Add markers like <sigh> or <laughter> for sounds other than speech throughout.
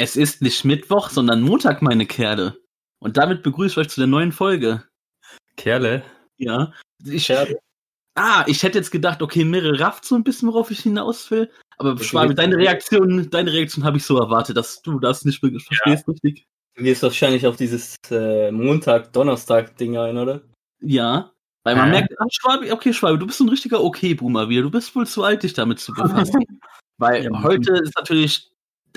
Es ist nicht Mittwoch, sondern Montag, meine Kerle. Und damit begrüße ich euch zu der neuen Folge. Kerle. Ja. Ich, ah, ich hätte jetzt gedacht, okay, Mirre rafft so ein bisschen, worauf ich hinaus will. Aber Schwabi, deine Reaktion, deine Reaktion habe ich so erwartet, dass du das nicht verstehst, richtig? Du gehst wahrscheinlich auf dieses äh, Montag-Donnerstag-Ding ein, oder? Ja. Weil man Hä? merkt, ah, Schwabi, okay, Schwabi, du bist so ein richtiger Okay-Boomer wieder. Du bist wohl zu alt, dich damit zu befassen. <laughs> Weil Ja. heute ist natürlich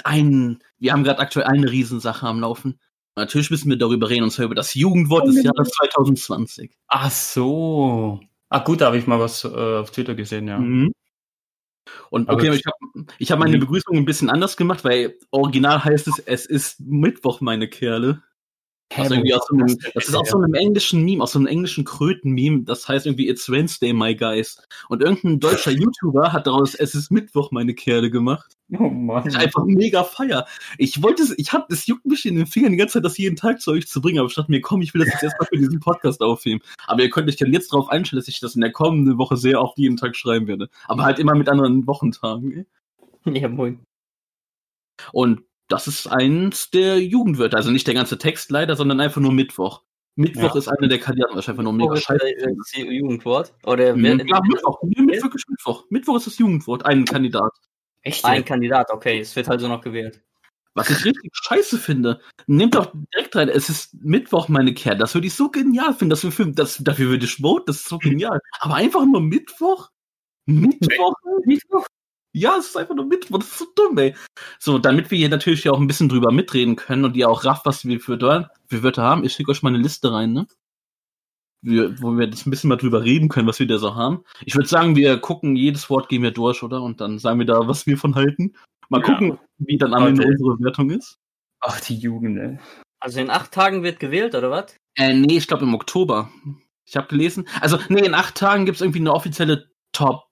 ein, wir haben gerade aktuell eine Riesensache am Laufen. Natürlich müssen wir darüber reden, und zwar über das Jugendwort des Jahres 2020. Ach so. Ah gut, da habe ich mal was äh, auf Twitter gesehen, ja. Mhm. Und Aber okay, das- ich habe ich hab meine Mhm. Begrüßung ein bisschen anders gemacht, weil original heißt es, es ist Mittwoch, meine Kerle. Das ist, irgendwie aus so einem, das ist aus so einem englischen Meme, aus so einem englischen Kröten-Meme. Das heißt irgendwie It's Wednesday, my guys. Und irgendein deutscher <laughs> YouTuber hat daraus Es ist Mittwoch, meine Kerle gemacht. Oh Mann. Ich einfach mega feier. Ich wollte es, ich hab, es juckt mich in den Fingern die ganze Zeit, das jeden Tag zu euch zu bringen, aber ich dachte mir, komm, ich will das jetzt erstmal für diesen Podcast aufnehmen. Aber ihr könnt euch dann jetzt darauf einstellen, dass ich das in der kommenden Woche sehr oft jeden Tag schreiben werde. Aber halt immer mit anderen Wochentagen. ey. Ja, moin. Und das ist eins der Jugendwörter. Also nicht der ganze Text leider, sondern einfach nur Mittwoch. Mittwoch Ja. ist einer der Kandidaten, was ich einfach nur mega Oh, ist, scheiße. finde. das Jugendwort? Oder Mhm. wer, Ja, Mittwoch. Nee, mit wirklich Mittwoch. Mittwoch ist das Jugendwort. Ein Kandidat. Echt? ein Kandidat, okay, es wird also noch gewählt. Was ich richtig scheiße finde. Nehmt doch direkt rein, es ist Mittwoch, meine Kerl. Das würde ich so genial finden. Das, für, das, dafür würde ich voten, das ist so genial. Aber einfach nur Mittwoch? Mittwoch? Mittwoch? Ja, es ist einfach nur Mittwoch. Das ist so dumm, ey. So, damit wir hier natürlich auch ein bisschen drüber mitreden können und ihr auch rafft, was wir für, für Wörter haben. Ich schicke euch mal eine Liste rein, ne? Wir, wo wir das ein bisschen mal drüber reden können, was wir da so haben. Ich würde sagen, wir gucken, jedes Wort gehen wir durch, oder? Und dann sagen wir da, was wir von halten. Mal Ja. gucken, wie dann am Ende Okay. unsere Wertung ist. Ach, die Jugend, ey. Also in acht Tagen wird gewählt, oder was? Äh, nee, ich glaube im Oktober. Ich habe gelesen. Also, nee, in acht Tagen gibt's irgendwie eine offizielle Top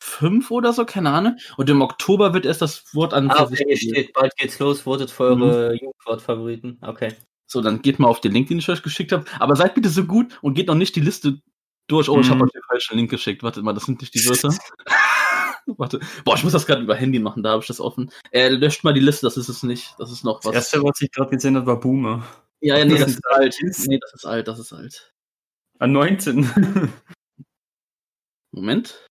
5 oder so, keine Ahnung. Und im Oktober wird erst das Wort an Ah, okay, steht, bald geht's los, votet für eure Jugendwort-Favoriten. Okay. So, dann geht mal auf den Link, den ich euch geschickt habe. Aber seid bitte so gut und geht noch nicht die Liste durch. Oh, ich Mhm. habe euch den falschen Link geschickt. Wartet mal, das sind nicht die Wörter. <laughs> Warte. Boah, ich muss das gerade über Handy machen, da habe ich das offen. Äh, löscht mal die Liste, das ist es nicht. Das ist noch Das was. erste, was ich gerade gesehen habe, war Boomer. Ja, ja, nee, das Das ist alt. Nee, das ist alt, das ist alt. Ah, 19. <laughs> Moment.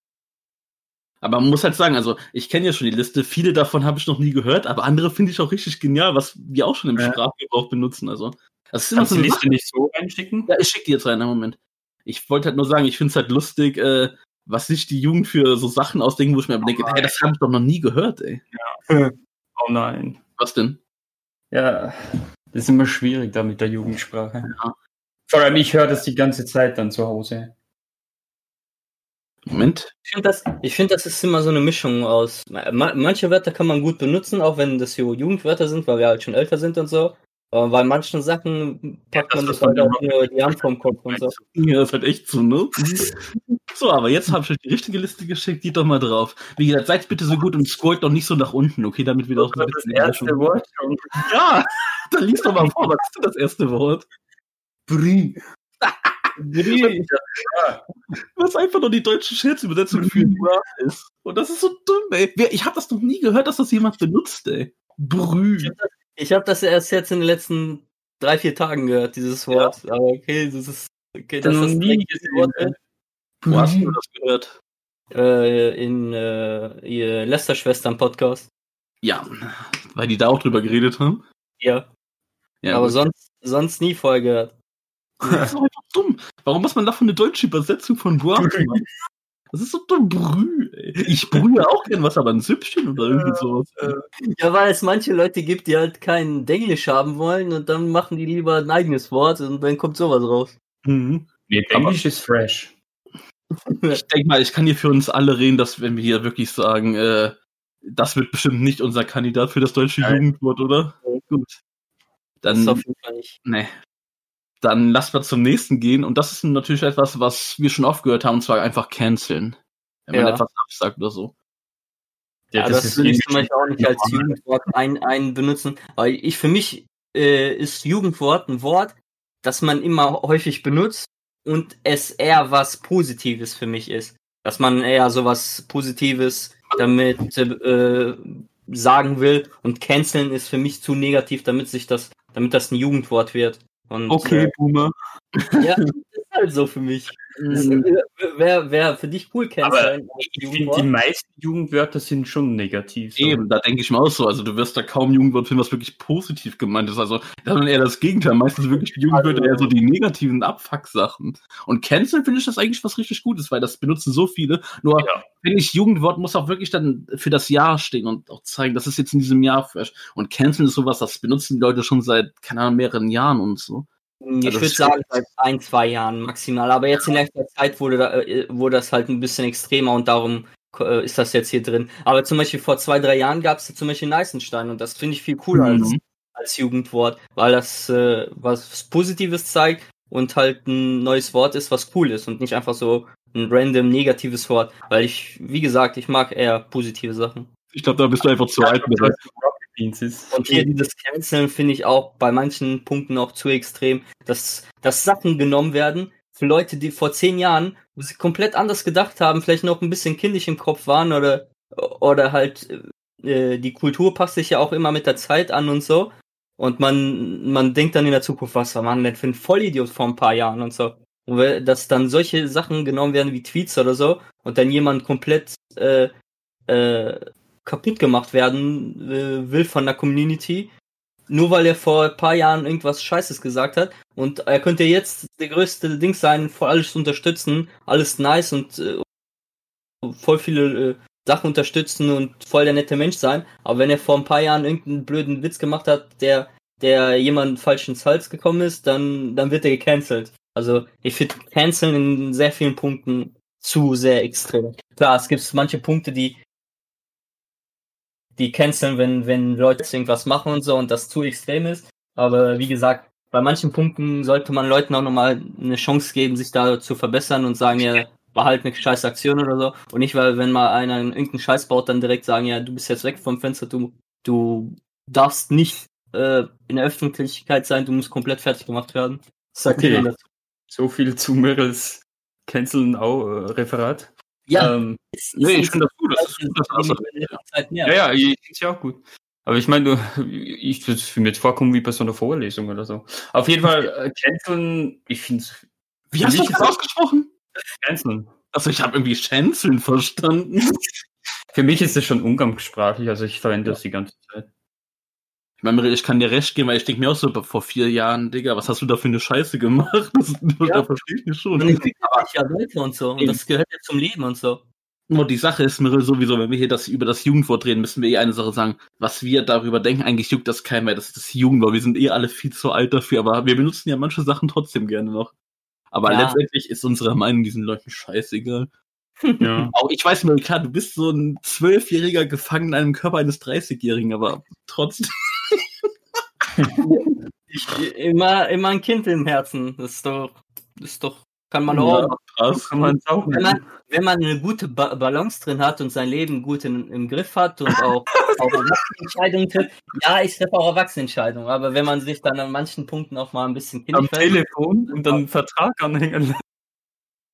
Aber man muss halt sagen, also ich kenne ja schon die Liste, viele davon habe ich noch nie gehört, aber andere finde ich auch richtig genial, was wir auch schon im Ja. Sprachgebrauch benutzen. Also das ist immer Kannst so du die eine Liste nicht so einschicken? Ja, ich schicke die jetzt rein, einen Moment. Ich wollte halt nur sagen, ich finde es halt lustig, äh, was sich die Jugend für so Sachen ausdenken, wo ich mir aber denke, hey, das habe ich doch noch nie gehört, ey. <laughs> Oh nein. Was denn? Ja, das ist immer schwierig da mit der Jugendsprache. Ja. Vor allem, ich höre das die ganze Zeit dann zu Hause. Moment. Ich finde, das, ich find, das ist immer so eine Mischung aus. ma- Manche Wörter kann man gut benutzen, auch wenn das so Jugendwörter sind, weil wir halt schon älter sind und so. Aber bei manchen Sachen packt Ja, man das sich halt auch nur die Hand vom Kopf und so. <laughs> Ja, das ist halt echt so, ne? so, aber jetzt habe ich euch die richtige Liste geschickt, geht doch mal drauf. Wie gesagt, seid bitte so gut und scrollt doch nicht so nach unten, okay, damit wir doch ein bisschen Wort schon. Ja, <laughs> dann liest doch mal vor, was ist denn das erste Wort? Brie. <laughs> Was einfach nur die deutsche Scherzübersetzung für Bra ist. Und das ist so dumm, ey. Ich habe das noch nie gehört, dass das jemand benutzt, ey. Brü. Ich habe das erst jetzt in den letzten drei, vier Tagen gehört, dieses Wort. Aber okay, das ist. Okay, Das das nie das Wort gesehen. Wo hast du das gehört? äh, in äh, ihr Lester-Schwestern-Podcast. Ja, weil die da auch drüber geredet haben. Ja. Ja, aber gut. sonst, sonst nie voll gehört. Das ist doch einfach dumm. Warum muss man davon eine deutsche Übersetzung von Bra machen? Das ist so dumm, Brü, ey. Ich brühe auch gern was, aber ein Süppchen oder irgendwie sowas. Ja, weil es manche Leute gibt, die halt kein Englisch haben wollen und dann machen die lieber ein eigenes Wort und dann kommt sowas raus. Mhm. Nee, Englisch ist fresh. <laughs> Ich denke mal, ich kann hier für uns alle reden, dass wenn wir hier wirklich sagen, äh, das wird bestimmt nicht unser Kandidat für das deutsche Nein. Jugendwort, oder? Gut. Das ist auf Dann, jeden Fall nicht. ne. Dann lass mal zum nächsten gehen. Und das ist natürlich etwas, was wir schon oft gehört haben, und zwar einfach canceln. Wenn man Ja. etwas absagt oder so. Ja, das, würde ich zum Beispiel auch nicht als Jugendwort ein, ein benutzen. Weil ich für mich äh, ist Jugendwort ein Wort, das man immer häufig benutzt und es eher was Positives für mich ist. dass man eher sowas Positives damit äh, sagen will und canceln ist für mich zu negativ, damit sich das, damit das ein Jugendwort wird. Und, Okay, Boomer. Äh, ja, das <laughs> ist halt so für mich. Das, Mhm. äh, Wäre wär für dich cool, Aber canceln. als Ich finde, die meisten Jugendwörter sind schon negativ. so. Eben, da denke ich mir auch so. Also du wirst da kaum Jugendwort finden, was wirklich positiv gemeint ist. Also das ist eher das Gegenteil. Meistens wirklich die Jugendwörter Also- eher so die negativen Abfuck-Sachen. Und Cancel finde ich das eigentlich was richtig Gutes, weil das benutzen so viele. Nur Ja. finde ich, Jugendwort muss auch wirklich dann für das Jahr stehen und auch zeigen, das ist jetzt in diesem Jahr fresh. Und Cancel ist sowas, das benutzen die Leute schon seit, keine Ahnung, mehreren Jahren und so. Ich Also würde sagen, seit ein, zwei Jahren maximal. Aber jetzt in letzter Zeit wurde, da, äh, wurde das halt ein bisschen extremer und darum äh, ist das jetzt hier drin. Aber zum Beispiel vor zwei, drei Jahren gab es zum Beispiel Neißenstein und das finde ich viel cooler als, Mhm. als Jugendwort, weil das äh, was Positives zeigt und halt ein neues Wort ist, was cool ist und nicht einfach so ein random negatives Wort. Weil ich, wie gesagt, ich mag eher positive Sachen. Ich glaube, da bist du einfach zu alt. weil Beans ist. Und hier dieses Canceln finde ich auch bei manchen Punkten auch zu extrem, dass, dass Sachen genommen werden für Leute, die vor zehn Jahren, wo sie komplett anders gedacht haben, vielleicht noch ein bisschen kindisch im Kopf waren oder, oder halt äh, die Kultur passt sich ja auch immer mit der Zeit an und so. Und man, man denkt dann in der Zukunft, was war man denn für ein Vollidiot vor ein paar Jahren und so. Und dass dann solche Sachen genommen werden wie Tweets oder so und dann jemand komplett äh, äh, kaputt gemacht werden äh, will von der Community, nur weil er vor ein paar Jahren irgendwas Scheißes gesagt hat. Und er könnte jetzt der größte Ding sein, voll alles unterstützen, alles nice und äh, voll viele äh, Sachen unterstützen und voll der nette Mensch sein. Aber wenn er vor ein paar Jahren irgendeinen blöden Witz gemacht hat, der, der jemand falsch ins Hals gekommen ist, dann, dann wird er gecancelt. Also ich finde Canceln in sehr vielen Punkten zu sehr extrem. Klar, es gibt manche Punkte, die die canceln, wenn, wenn Leute irgendwas machen und so und das zu extrem ist. Aber wie gesagt, bei manchen Punkten sollte man Leuten auch nochmal eine Chance geben, sich da zu verbessern und sagen, ja, war halt eine scheiß Aktion oder so. Und nicht, weil wenn mal einer irgendeinen Scheiß baut, dann direkt sagen, ja, du bist jetzt weg vom Fenster, du, du darfst nicht äh, in der Öffentlichkeit sein, du musst komplett fertig gemacht werden. Sagt Okay. dazu. So viel zu Mirrels Canceln auch äh, Referat. Ja, Ähm, Nee, ich finde das gut. Das ist gut, dass das mehr. ja, ja, ich finde es ja auch gut. Aber ich meine, du- ich würde es mir jetzt vorkommen wie bei so einer Vorlesung oder so. Auf jeden Fall, äh, Canceln, ich finde es Wie hast du das ausgesprochen? Canceln. Also ich habe irgendwie Chanceln verstanden. Für mich ist es schon umgangssprachlich, also ich verwende das die ganze Zeit. Ich meine, ich kann dir recht geben, weil ich denke mir auch so vor vier Jahren, Digga, was hast du da für eine Scheiße gemacht? <laughs> Das, Da verstehe ich nicht schon. Und entwickelt sich ja weiter und so. Und das gehört ja zum Leben und so. Nur die Sache ist mir sowieso, wenn wir hier das über das Jugendwort reden, müssen wir eh eine Sache sagen. Was wir darüber denken, eigentlich juckt das keinen mehr. Das ist das Jugendwort. Wir sind eh alle viel zu alt dafür, aber wir benutzen ja manche Sachen trotzdem gerne noch. Aber Ja. letztendlich ist unsere Meinung diesen Leuten scheißegal. <laughs> Ja. Auch ich weiß mir, klar, du bist so ein Zwölfjähriger gefangen in einem Körper eines 30-Jährigen, aber trotzdem. Ich, immer, immer ein Kind im Herzen. Das ist doch, das ist doch, kann man Ja, auch. krass. Kann man auch Wenn man, wenn man eine gute ba Balance drin hat und sein Leben gut in, im Griff hat und <laughs> auch, auch Erwachsenenentscheidungen trifft, ja, ich treffe auch Erwachsenenentscheidungen, aber wenn man sich dann an manchen Punkten auch mal ein bisschen am kindisch verhält, Telefon und dann einen Vertrag anhängen.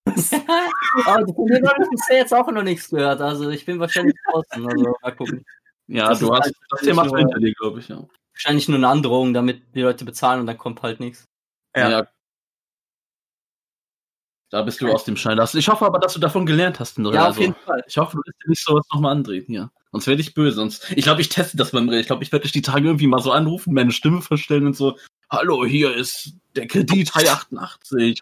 aber <laughs> von dem habe ich bisher jetzt auch noch nichts gehört, also ich bin wahrscheinlich draußen, also mal gucken. Ja, Das du hast halt das Thema hinter dir, glaube ich, ja. Wahrscheinlich nur eine Androhung, damit die Leute bezahlen und dann kommt halt nichts. Ja. Da bist du aus dem Schein. Das- Ich hoffe aber, dass du davon gelernt hast. Nora. Ja, auf Also, jeden Fall. Ich hoffe, du wirst dir nicht sowas nochmal andrehen hier. Sonst werde ich böse. Sonst, ich glaube, ich teste das mal. Ich glaube, ich werde dich die Tage irgendwie mal so anrufen, meine Stimme verstellen und so. Hallo, hier ist der Kredit <laughs> High <laughs> 88.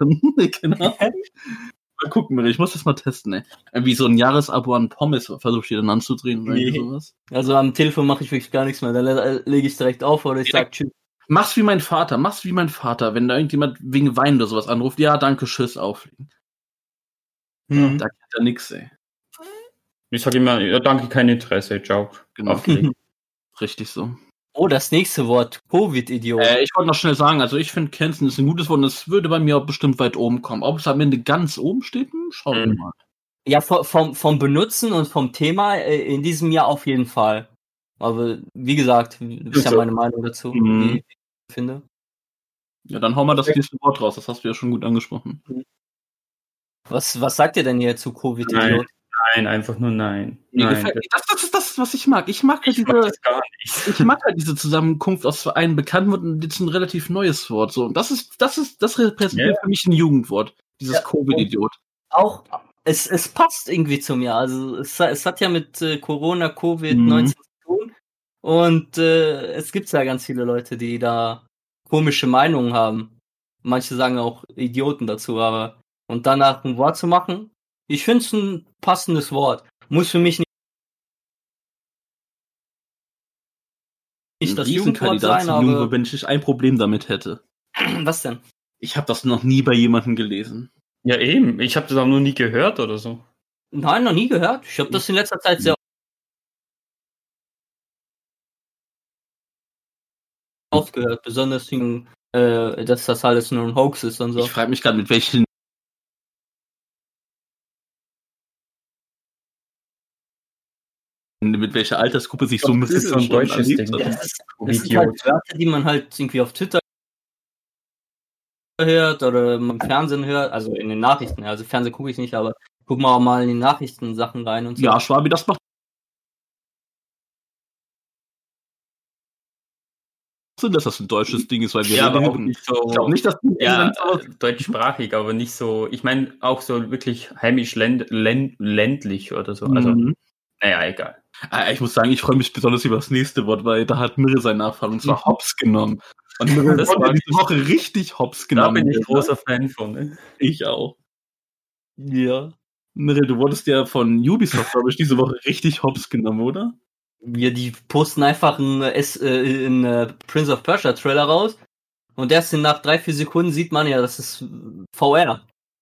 Mal gucken, ich muss das mal testen, ey. Irgendwie so ein Jahresabo an Pommes versuche ich dir dann anzudrehen oder Nee. sowas. Also am Telefon mache ich wirklich gar nichts mehr. Da le- lege ich direkt auf oder ich sage tschüss. Mach's wie mein Vater, mach's wie mein Vater, wenn da irgendjemand wegen Wein oder sowas anruft. Ja, danke, tschüss, auflegen. Mhm. Da kennt er nix, ey. Ich sage immer, ja, danke, kein Interesse, ciao. Genau. Auflegen. <laughs> Richtig so. Oh, das nächste Wort. Covid-Idiot. Äh, ich wollte noch schnell sagen, also ich finde Canceln ist ein gutes Wort und es würde bei mir auch bestimmt weit oben kommen. Ob es am Ende ganz oben steht, hm, schauen wir Mhm. mal. Ja, vom, vom, Benutzen und vom Thema äh, in diesem Jahr auf jeden Fall. Aber wie gesagt, das ist ja meine Meinung dazu, Mhm. wie ich finde. Ja, dann hau mal das nächste Wort raus, das hast du ja schon gut angesprochen. Was, was sagt ihr denn hier zu Covid-Idiot? Nein, einfach nur nein. Mir nein, gefällt, das, das ist das, was ich mag. Ich mag halt ich mag diese, nicht. ich mag halt diese Zusammenkunft aus einem bekannten Wort und jetzt ein relativ neues Wort. So, und das ist, das ist, das repräsentiert Ja. für mich ein Jugendwort. Dieses Ja, Covid-Idiot. Auch, es, es passt irgendwie zu mir. Also es, es hat ja mit äh, Corona, Covid-19 Mhm. zu tun. Und äh, es gibt ja ganz viele Leute, die da komische Meinungen haben. Manche sagen auch Idioten dazu, aber und danach ein Wort zu machen, ich finde es ein passendes Wort. Muss für mich nicht, nicht das Jugendwort sein, aber wenn ich ein Problem damit hätte. <clears throat> was denn? Ich habe das noch nie bei jemandem gelesen. Ja, eben. Ich habe das auch noch nie gehört oder so. Nein, noch nie gehört. Ich habe das in letzter Zeit sehr oft gehört, besonders wegen, äh, dass das alles nur ein Hoax ist und so. Ich frage mich gerade, mit welchen mit welcher Altersgruppe sich so Das ist so ein deutsches Ding. das, ist, das sind halt Wörter, die man halt irgendwie auf Twitter hört oder im Fernsehen hört, also in den Nachrichten. Also Fernsehen gucke ich nicht, aber guck mal auch mal in die Nachrichten Sachen rein und so. Ja, Schwabi, das macht Sinn, dass das ein deutsches Ding ist, weil wir Ja, aber auch nicht so. Ich glaube nicht, dass die Ja, deutschsprachig, aber nicht so. Ich meine auch so wirklich heimisch länd, länd, ländlich oder so. Also, Mhm. naja, egal. Ah, Ich muss sagen, ich freue mich besonders über das nächste Wort, weil da hat Mirre seine Erfahrung, und zwar Mhm. Hops genommen. Und <laughs> Mirre Das war diese Woche richtig Hops Da genommen. bin ich wird, großer Fan von. Ne? Ich auch. Ja. Mirre, du wurdest ja von Ubisoft, glaube ich, diese Woche richtig Hops genommen, oder? Wir die posten einfach einen, äh, S, äh, einen äh, Prince of Persia Trailer raus und erst nach drei, vier Sekunden sieht man ja, das ist VR.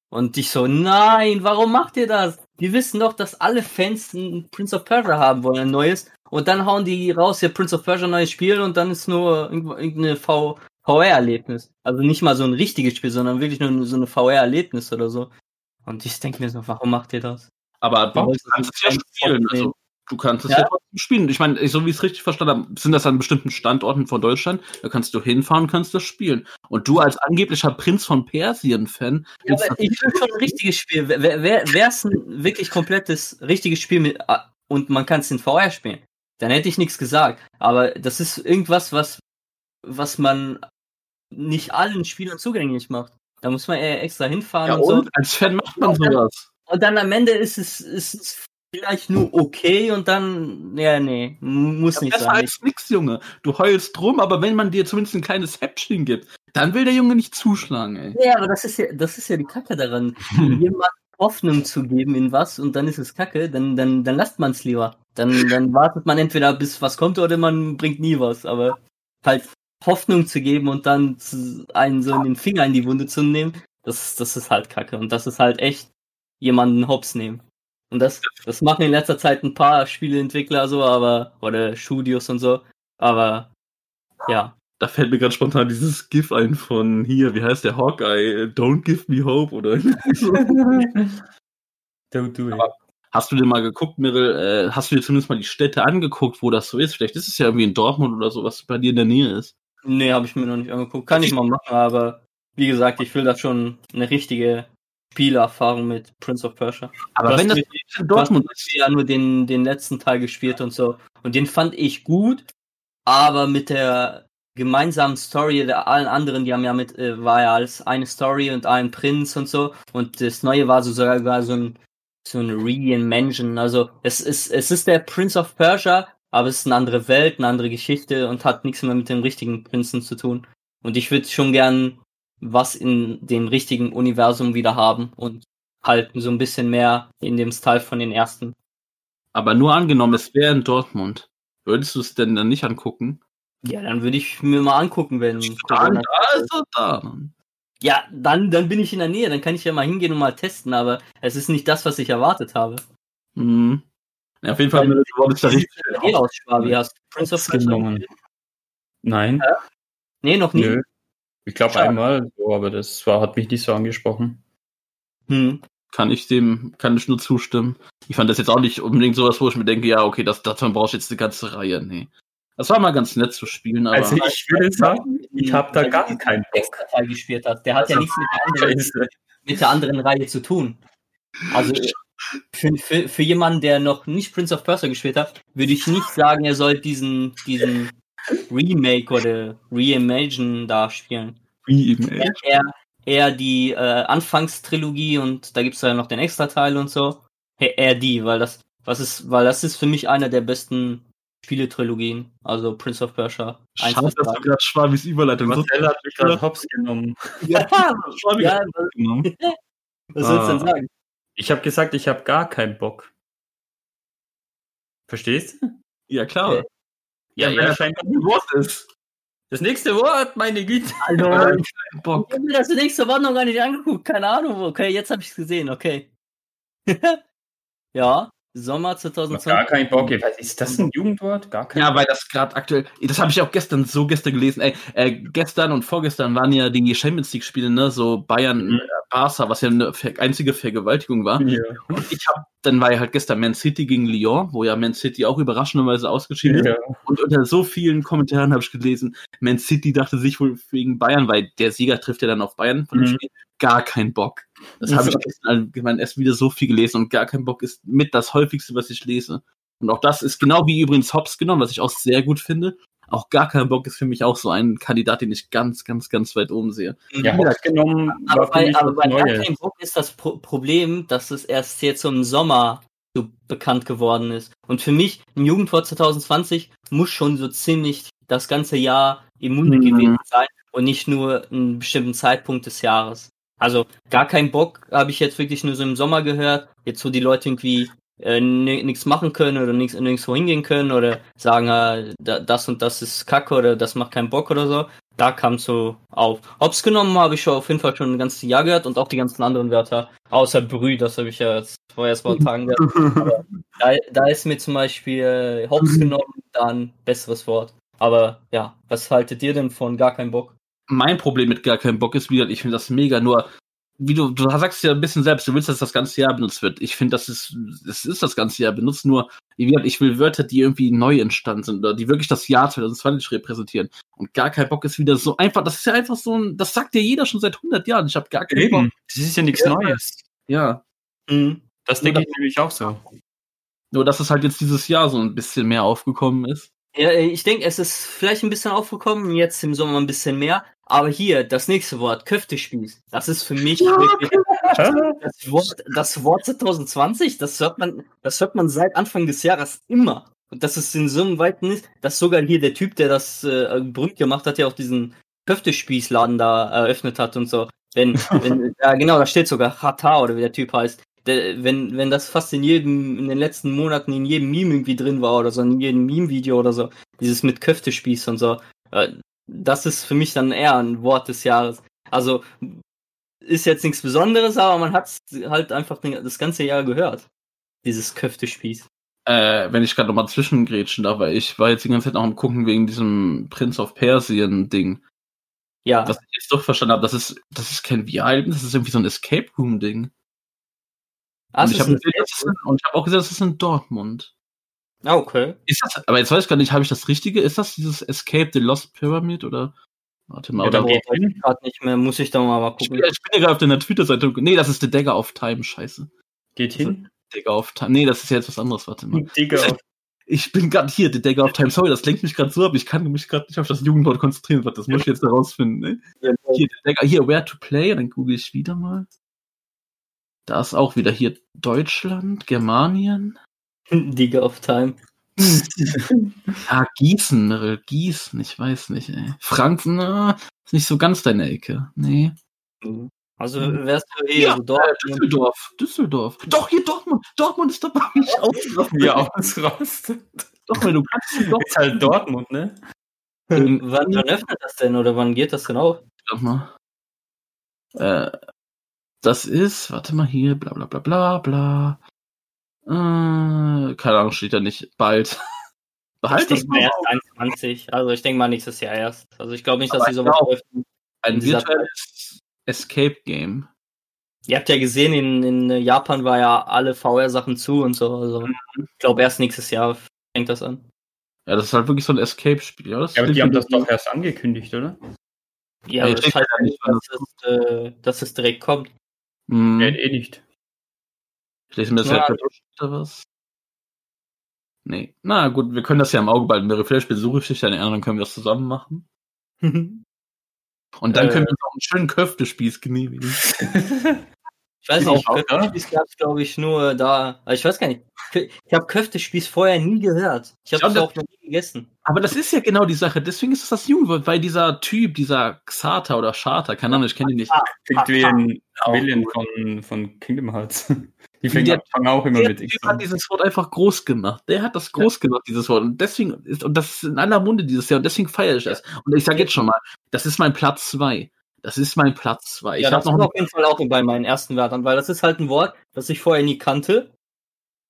Und ich so, nein, warum macht ihr das? Wir wissen doch, dass alle Fans ein Prince of Persia haben wollen, ein neues. Und dann hauen die raus, ja, Prince of Persia neues Spiel und dann ist nur irgendeine V- VR-Erlebnis. Also nicht mal so ein richtiges Spiel, sondern wirklich nur so eine VR-Erlebnis oder so. Und ich denke mir so, warum macht ihr das? Aber Warum du kannst es ja spielen. Also, du kannst es Ja? ja, trotzdem spielen. Ich meine, so wie ich es richtig verstanden habe, sind das an bestimmten Standorten von Deutschland. Da kannst du hinfahren, kannst das spielen. Und du als angeblicher Prinz von Persien-Fan, Ja, ich will schon ein richtiges Spiel. Wäre wär, es ein wirklich komplettes, richtiges Spiel mit, ah, und man kann es in VR spielen, dann hätte ich nichts gesagt. Aber das ist irgendwas, was, was man nicht allen Spielern zugänglich macht. Da muss man eher extra hinfahren ja, und so. und als Fan macht man Und sowas. Und dann am Ende ist es, ist es vielleicht nur okay und dann, ja, nee, muss Ja, nicht besser sein. als nix, Junge. Du heulst drum, aber wenn man dir zumindest ein kleines Häppchen gibt, dann will der Junge nicht zuschlagen, ey. Ja, aber das ist ja, das ist ja die Kacke daran. <laughs> Jemand Hoffnung zu geben in was und dann ist es Kacke, dann, dann, dann lasst man es lieber. Dann, dann wartet man entweder bis was kommt oder man bringt nie was. Aber halt Hoffnung zu geben und dann einen so in den Finger in die Wunde zu nehmen, das, das ist halt Kacke. Und das ist halt echt jemanden hops nehmen. Und das, das machen in letzter Zeit ein paar Spieleentwickler so, aber, oder Studios und so. Aber, ja. Da fällt mir gerade spontan dieses GIF ein von hier, wie heißt der Hawkeye? Don't give me hope oder so. <laughs> Don't do it. Aber- Hast du dir mal geguckt, Mirel, äh, hast du dir zumindest mal die Städte angeguckt, wo das so ist? Vielleicht ist es ja irgendwie in Dortmund oder so, was bei dir in der Nähe ist. Nee, habe ich mir noch nicht angeguckt. Kann ich mal machen, aber wie gesagt, ich will da schon eine richtige Spielerfahrung mit Prince of Persia. Aber wenn das mir- in Dortmund mir ja nur den, den letzten Teil gespielt und so. Und den fand ich gut, aber mit der gemeinsamen Story der allen anderen, die haben ja mit, äh, war ja alles eine Story und ein Prinz und so. Und das neue war so sogar so ein, so ein Reinvention. Also es ist, es ist der Prince of Persia, aber es ist eine andere Welt, eine andere Geschichte und hat nichts mehr mit dem richtigen Prinzen zu tun. Und ich würde schon gern was in dem richtigen Universum wieder haben und halt so ein bisschen mehr in dem Style von den ersten. Aber nur angenommen, es wäre in Dortmund. Würdest du es denn dann nicht angucken? Ja, dann würde ich mir mal angucken, wenn Dann, da ist er da. Ja, dann, dann bin ich in der Nähe, dann kann ich ja mal hingehen und mal testen, aber es ist nicht das, was ich erwartet habe. Mhm. Ja, auf jeden Fall, Weil- du wolltest da Wie sieht richtig. es bei dir aus, Schwabi? Hast du Prince of Persia? Nein, Nee, noch nie. nö. Ich glaube einmal, so, aber das war, hat mich nicht so angesprochen. Hm. Kann ich dem, kann ich nur zustimmen. Ich fand das jetzt auch nicht unbedingt sowas, wo ich mir denke, ja, okay, das, davon brauchst du jetzt eine ganze Reihe. Nee. Das war mal ganz nett zu spielen, aber Also ich würde sagen, ich habe da gar keinen Bock. Teil gespielt hast. Der hat ja Also, nichts mit der, anderen, mit der anderen Reihe zu tun. Also, für, für, für jemanden, der noch nicht Prince of Persia gespielt hat, würde ich nicht sagen, er soll diesen, diesen Remake oder Reimagine da spielen. Remake. Eher, eher die äh, Anfangstrilogie und da gibt es ja noch den Extra-Teil und so. Eher eher die, weil das, was ist, weil das ist für mich einer der besten Spiele-Trilogien. Also Prince of Persia. Schade, dass du gerade Schwabis Überleitung Marcel hat <laughs> mich gerade hops genommen. Ja, <laughs> Schwabis ja, <laughs> was, genommen. was sollst du denn Ah. sagen? Ich habe gesagt, ich habe gar keinen Bock. Verstehst du? Ja, klar. Okay. Ja, wenn ja, das scheinbar. ein Wort ist. Das nächste Wort, meine Güte. Also, <laughs> Kein ich Bock. habe mir das nächste Wort noch gar nicht angeguckt. Keine Ahnung. Okay, jetzt habe ich es gesehen. Okay. <laughs> ja, Sommer Ich hab 2020. gar keinen Bock. Was ist das ein Jugendwort? Gar kein Ja, weil das gerade aktuell, das habe ich auch gestern so gestern gelesen. Ey, äh, gestern und vorgestern waren ja die Champions League Spiele, ne, so Bayern, Mhm. äh, Barca, was ja eine ver einzige Vergewaltigung war. Ja. Und ich habe, dann war ja halt gestern Man City gegen Lyon, wo ja Man City auch überraschenderweise ausgeschieden ist. Ja. Und unter so vielen Kommentaren habe ich gelesen, Man City dachte sich wohl wegen Bayern, weil der Sieger trifft ja dann auf Bayern von dem Mhm. Spiel, gar keinen Bock. Das habe ich gestern allgemein erst wieder so viel gelesen und gar kein Bock ist mit das häufigste, was ich lese. Und auch das ist genau wie übrigens Hobbs genommen, was ich auch sehr gut finde. Auch gar kein Bock ist für mich auch so ein Kandidat, den ich ganz, ganz, ganz weit oben sehe. Ja, hops genommen Aber bei, aber bei gar Neues. kein Bock ist das Pro Problem, dass es erst jetzt im Sommer so bekannt geworden ist. Und für mich, ein Jugendwort 2020 muss schon so ziemlich das ganze Jahr im Munde Mhm. gewesen sein und nicht nur einen bestimmten Zeitpunkt des Jahres. Also gar kein Bock habe ich jetzt wirklich nur so im Sommer gehört, jetzt wo die Leute irgendwie äh, nichts machen können oder nichts nirgendwo hingehen können oder sagen, äh, da, das und das ist Kacke oder das macht keinen Bock oder so. Da kam so auf. Hops genommen habe ich schon auf jeden Fall schon ein ganzes Jahr gehört und auch die ganzen anderen Wörter. Außer Brü, das habe ich ja jetzt vor erst vor Tagen gehört. Da, da ist mir zum Beispiel äh, Hops genommen dann besseres Wort. Aber ja, was haltet ihr denn von gar kein Bock? Mein Problem mit gar keinem Bock ist wieder, ich finde das mega nur, wie du, du sagst ja ein bisschen selbst, du willst, dass das ganze Jahr benutzt wird. Ich finde, das ist, das ist das ganze Jahr benutzt, nur, wie gesagt, ich will Wörter, die irgendwie neu entstanden sind oder die wirklich das Jahr 2020 repräsentieren. Und gar kein Bock ist wieder so einfach, das ist ja einfach so ein, das sagt ja jeder schon seit 100 Jahren. Ich habe gar keinen Bock. Eben. Das ist ja nichts Ja. Neues. Ja. Mhm. Das denke ich nämlich auch so. Nur, dass es halt jetzt dieses Jahr so ein bisschen mehr aufgekommen ist. Ja, äh, ich denke, es ist vielleicht ein bisschen aufgekommen, jetzt im Sommer ein bisschen mehr. Aber hier, das nächste Wort, Köftespieß. Das ist für mich wirklich das Wort, das Wort 2020, das hört man, das hört man seit Anfang des Jahres immer. Und das ist in so einem weiten ist, dass sogar hier der Typ, der das äh, berühmt gemacht hat, ja auch diesen Köftespießladen da eröffnet hat und so. Wenn, <laughs> wenn, ja genau, da steht sogar Hata oder wie der Typ heißt. Wenn, wenn das fast in jedem, in den letzten Monaten in jedem Meme irgendwie drin war oder so, in jedem Meme-Video oder so, dieses mit Köftespieß und so, äh, das ist für mich dann eher ein Wort des Jahres. Also, ist jetzt nichts Besonderes, aber man hat halt einfach das ganze Jahr gehört. Dieses Köftespieß. Äh, wenn ich gerade nochmal zwischengrätschen darf, weil ich war jetzt die ganze Zeit noch am gucken wegen diesem Prince of Persien Ding. Ja. Was ich jetzt doch verstanden habe, das ist, das ist kein VR, das ist irgendwie so ein Escape Room Ah, Und es ich habe ich habe auch gesehen, das ist in Dortmund. Ah, okay. Ist das, aber jetzt weiß ich gar nicht, habe ich das Richtige? Ist das dieses Escape the Lost Pyramid oder? Warte mal, Ja, oder? hin. grad nicht mehr, muss ich da mal, mal Ich bin, gucken. ich bin ja gerade auf deiner Twitter-Seite. Nee, das ist The Dagger of Time, scheiße. Geht hin. Dagger of Time. Nee, das ist ja jetzt was anderes, warte mal. <laughs> Digga. Ich bin gerade hier, The Dagger of Time. Sorry, das lenkt mich gerade so ab. Ich kann mich gerade nicht auf das Jugendwort konzentrieren. Das muss ich jetzt herausfinden. Ne? Hier, Dagger, hier, Where to Play. Dann google ich wieder mal. Da ist auch wieder hier Deutschland, Germanien. <laughs> Digger of Time. <laughs> Ah, Gießen, äh, Gießen, ich weiß nicht, ey. Franken, na, ist nicht so ganz deine Ecke. Nee. Also wärst du eher so äh, dort. Düsseldorf, Düsseldorf. Doch, hier Dortmund. Dortmund ist dabei. Ich auch. Wie ausrastet. Doch, weil du kannst <laughs> Dortmund. Ist halt Dortmund, ne? Wann, wann öffnet das denn oder wann geht das denn auf? Warte mal. Äh, das ist, warte mal hier, bla bla bla bla bla. Äh, keine Ahnung, steht da nicht. Bald. <laughs> Ich Behalt das denke mal erst 21. Also ich denke mal nächstes Jahr erst. Also ich glaube nicht, dass die sowas genau. öffnen. Ein virtuelles Escape Game. Ihr habt ja gesehen, in, in Japan war ja alle VR-Sachen zu und so. Also ich glaube erst nächstes Jahr fängt das an. Ja, das ist halt wirklich so ein Escape-Spiel. Ja, das Ja, aber die haben das doch erst angekündigt, oder? Ja, Ja, aber ich das heißt ja nicht, nicht, dass es, äh, dass es direkt kommt. Hm. Ja, eh nicht. Ich lese mir das Ja. halt verduscht oder was? Nee. Na gut, wir können das ja im Auge behalten. Mary, Vielleicht besuche ich dich dann an, dann können wir das zusammen machen. <laughs> Und dann Äh. können wir uns auch einen schönen Köftespieß genehmigen. <laughs> Ich weiß nicht, Auch, Köftespieß gab es, glaube ich, nur da. Also ich weiß gar nicht. Ich habe Köftespieß vorher nie gehört. Ich habe Ja, es auch noch nie gegessen. Aber das ist ja genau die Sache. Deswegen ist es das Jugendwort, weil dieser Typ, dieser Xata oder Charter, keine Ahnung, ich kenne ihn nicht. Klingt wie ein gut. von, von Kingdom Hearts. <laughs> Die fängen, Der- fangen auch immer Der mit Typ X hat an. dieses Wort einfach groß gemacht. Der hat das groß gemacht, dieses Wort. Und deswegen ist, und das ist in aller Munde dieses Jahr, und deswegen feiere ich das. Und ich sage jetzt schon mal, das ist mein Platz zwei. Das ist mein Platz zwei. Ich ja, habe das noch ist auf jeden Fall auch bei meinen ersten Wörtern, weil das ist halt ein Wort, das ich vorher nie kannte.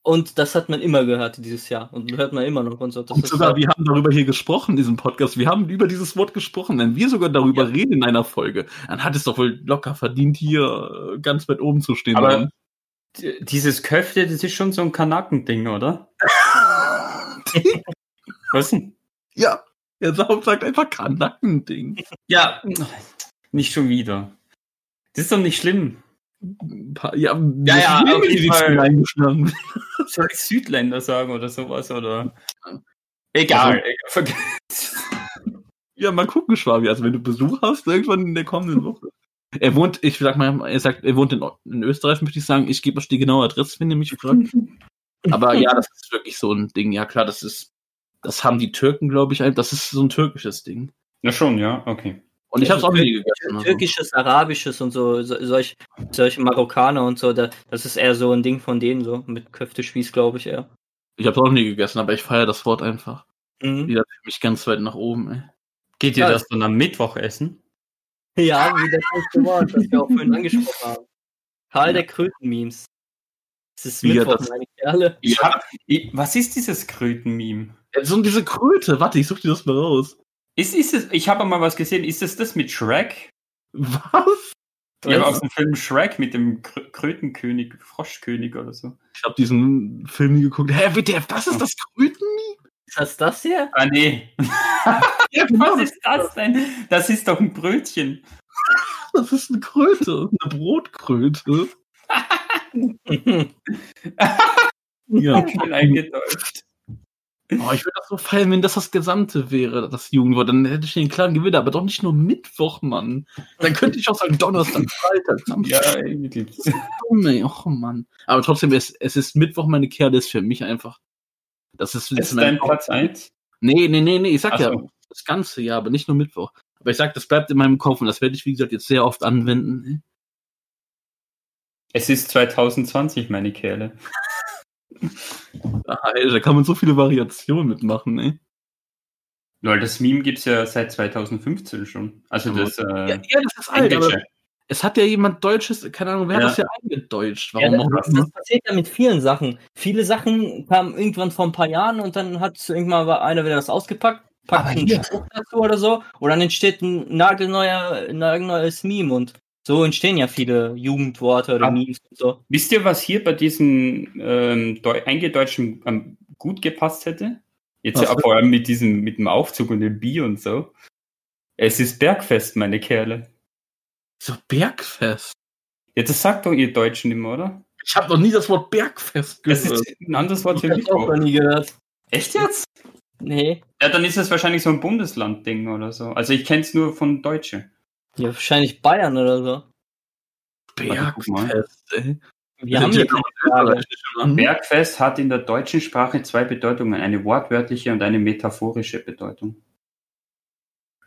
Und das hat man immer gehört dieses Jahr. Und hört man immer noch und so. Das Und sogar, halt, wir haben darüber hier gesprochen in diesem Podcast. Wir haben über dieses Wort gesprochen. Wenn wir sogar darüber reden in einer Folge, dann hat es doch wohl locker verdient, hier äh, ganz weit oben zu stehen. Aber- Dieses Köfte, das ist schon so ein Kanakending, oder? <laughs> Was denn? ja, er sagt sagt einfach Kanackending. Ja, nicht schon wieder. Das ist doch nicht schlimm. Paar- Ja, Ja, ja, auf jeden Fall. <laughs> Soll ich Südländer sagen oder sowas, oder? Egal, Also-. Ja, mal gucken, Schwabi. Also wenn du Besuch hast, irgendwann in der kommenden <laughs> Woche. Er wohnt, ich sag mal, er sagt, er wohnt in, in Österreich, möchte ich sagen. Ich gebe euch die genaue Adresse, wenn ihr mich fragt. <laughs> Aber ja, das ist wirklich so ein Ding. Ja, klar, das ist, das haben die Türken, glaube ich, ein- das ist so ein türkisches Ding. Ja, schon, ja, okay. Und ich habe es auch nie gegessen. Also. Türkisches, Arabisches und so, so solch, solche Marokkaner und so, da, das ist eher so ein Ding von denen, so mit Köftespieß, glaube ich eher. Ich habe es auch nie gegessen, aber ich feiere das Wort einfach. Mhm. Wieder für mich ganz weit nach oben, ey. Geht ihr Ja, das dann am Mittwoch essen? Ja, wie das nächste Wort, das wir auch vorhin angesprochen haben. Karl der Kröten-Memes. Es ist Wie er Mittwoch, das- meine Kerle. Ich hab, ich, was ist dieses Kröten-Meme? So diese Kröte, warte, ich such dir das mal raus. Ist, ist es, ich habe mal was gesehen, ist es das mit Shrek? Was? Ja, Was? aus dem Film Shrek mit dem Krö Krötenkönig, Froschkönig oder so. Ich habe diesen Film nie geguckt. Hä, bitte, was ist das Kröten? Ist das das hier? Ah, nee. <laughs> Ja, Was ist das denn? Das ist doch ein Brötchen. <laughs> Das ist eine Kröte, eine Brotkröte. <laughs> Ja. Ich bin eingedeutscht. Oh, ich würde das so feiern, wenn das das Gesamte wäre, das Jugendwort. Dann hätte ich den klaren Gewinner, aber doch nicht nur Mittwoch, Mann. Dann könnte ich auch sagen Donnerstag, Freitag, Samstag. <laughs> Ja, irgendwie. Oh, ey, oh Mann. Aber trotzdem, es, es ist Mittwoch, meine Kerle, ist für mich einfach. Das ist, Ist dein Platz 1? Nee, nee, nee, nee, ich sag Ach ja, so. das ganze Jahr, aber nicht nur Mittwoch. Aber ich sag, das bleibt in meinem Kopf und das werde ich, wie gesagt, jetzt sehr oft anwenden. Es ist 2020, meine Kerle. Ah, ey, da kann man so viele Variationen mitmachen, ey. Weil das Meme gibt's ja seit 2015 schon. Also das äh, Ja, ja, das ist alt, aber es hat ja jemand Deutsches, keine Ahnung, wer Ja. hat das ja eingedeutscht? Ja, Warum auch das, das passiert ja mit vielen Sachen. Viele Sachen kamen irgendwann vor ein paar Jahren und dann hat irgendwann mal einer wieder das ausgepackt, packt Aber einen hier- Spruch dazu oder so und dann entsteht ein nagelneuer, nagelneues Meme und so entstehen ja viele Jugendworte oder. Memes und so. Wisst ihr, was hier bei diesem ähm, Deu Eingedeutschten ähm, gut gepasst hätte? Jetzt ja, vor allem mit diesem, mit dem Aufzug und dem Bier und so. Es ist Bergfest, meine Kerle. So Bergfest. Ja, das sagt doch ihr Deutschen immer, oder? Ich habe noch nie das Wort Bergfest Das gehört. ist ein anderes Wort Ich für hab's auch Mittwoch. noch nie gehört. Echt jetzt? Nee. Ja, dann ist es wahrscheinlich so ein Bundesland-Ding oder so. Also ich kenne es nur von Deutsche. Ja, wahrscheinlich Bayern oder so. Bergfest, ey. Wir haben hier keine. Bergfest hat in der deutschen Sprache zwei Bedeutungen, eine wortwörtliche und eine metaphorische Bedeutung.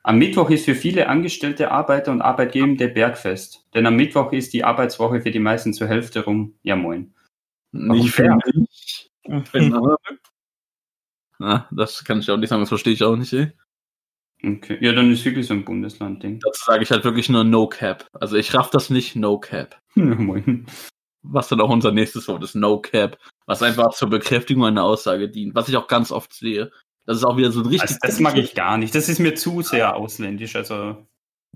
Am Mittwoch ist für viele angestellte Arbeiter und Arbeitgebende Bergfest, denn am Mittwoch ist die Arbeitswoche für die meisten zur Hälfte rum. Ja moin. Nicht für mich. Ahnung. <laughs> Ah, das kann ich auch nicht sagen, das verstehe ich auch nicht, ey. Okay. Ja, dann ist wirklich so ein Bundesland-Ding. Dazu sage ich halt wirklich nur No Cap. Also ich raff das nicht, No Cap. <laughs> Ja, moin. Was dann auch unser nächstes Wort ist, No Cap. Was einfach zur Bekräftigung einer Aussage dient. Was ich auch ganz oft sehe. Das ist auch wieder so ein richtig. Also, das mag ich gar nicht. Das ist mir zu sehr ausländisch. Also.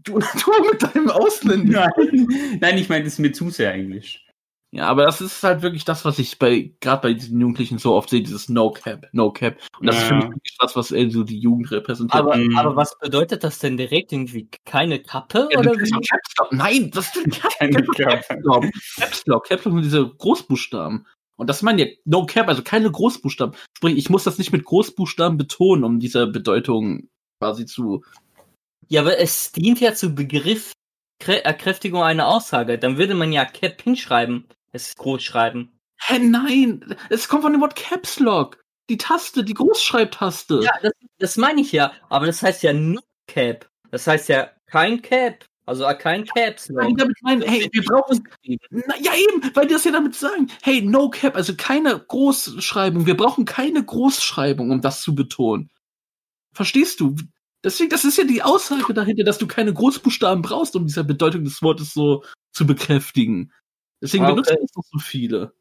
Du, <laughs> du mit deinem Ausländer. Nein, Nein ich meine, das ist mir zu sehr englisch. Ja, aber das ist halt wirklich das, was ich bei, gerade bei diesen Jugendlichen so oft sehe, dieses No Cap, No Cap. Und das ist für Ja. mich wirklich das, was äh, so die Jugend repräsentiert. Aber, Mhm. aber was bedeutet das denn direkt irgendwie? Keine Kappe Ja, oder wie? doch Caps Lock. Nein, das ist Caps Keine Kappe. Lock. Caps Lock. Caps Lock sind diese Großbuchstaben. Und das meinen ja No Cap, also keine Großbuchstaben. Sprich, ich muss das nicht mit Großbuchstaben betonen, um diese Bedeutung quasi zu. Ja, aber es dient ja zu Begriff Krä- Erkräftigung einer Aussage. Dann würde man ja Cap hinschreiben, es groß schreiben. Hä, nein! Es kommt von dem Wort Caps Lock. Die Taste, die Großschreibtaste. Ja, das, das meine ich ja. Aber das heißt ja nur Cap. Das heißt ja kein Cap. Also kein Caps. Die damit meinen, hey, wir brauchen. Na, ja, eben, weil die das ja damit sagen. Hey, no cap, also keine Großschreibung. Wir brauchen keine Großschreibung, um das zu betonen. Verstehst du? Deswegen, das ist ja die Aussage dahinter, dass du keine Großbuchstaben brauchst, um diese Bedeutung des Wortes so zu bekräftigen. Deswegen Ah, benutzen okay. das doch so viele.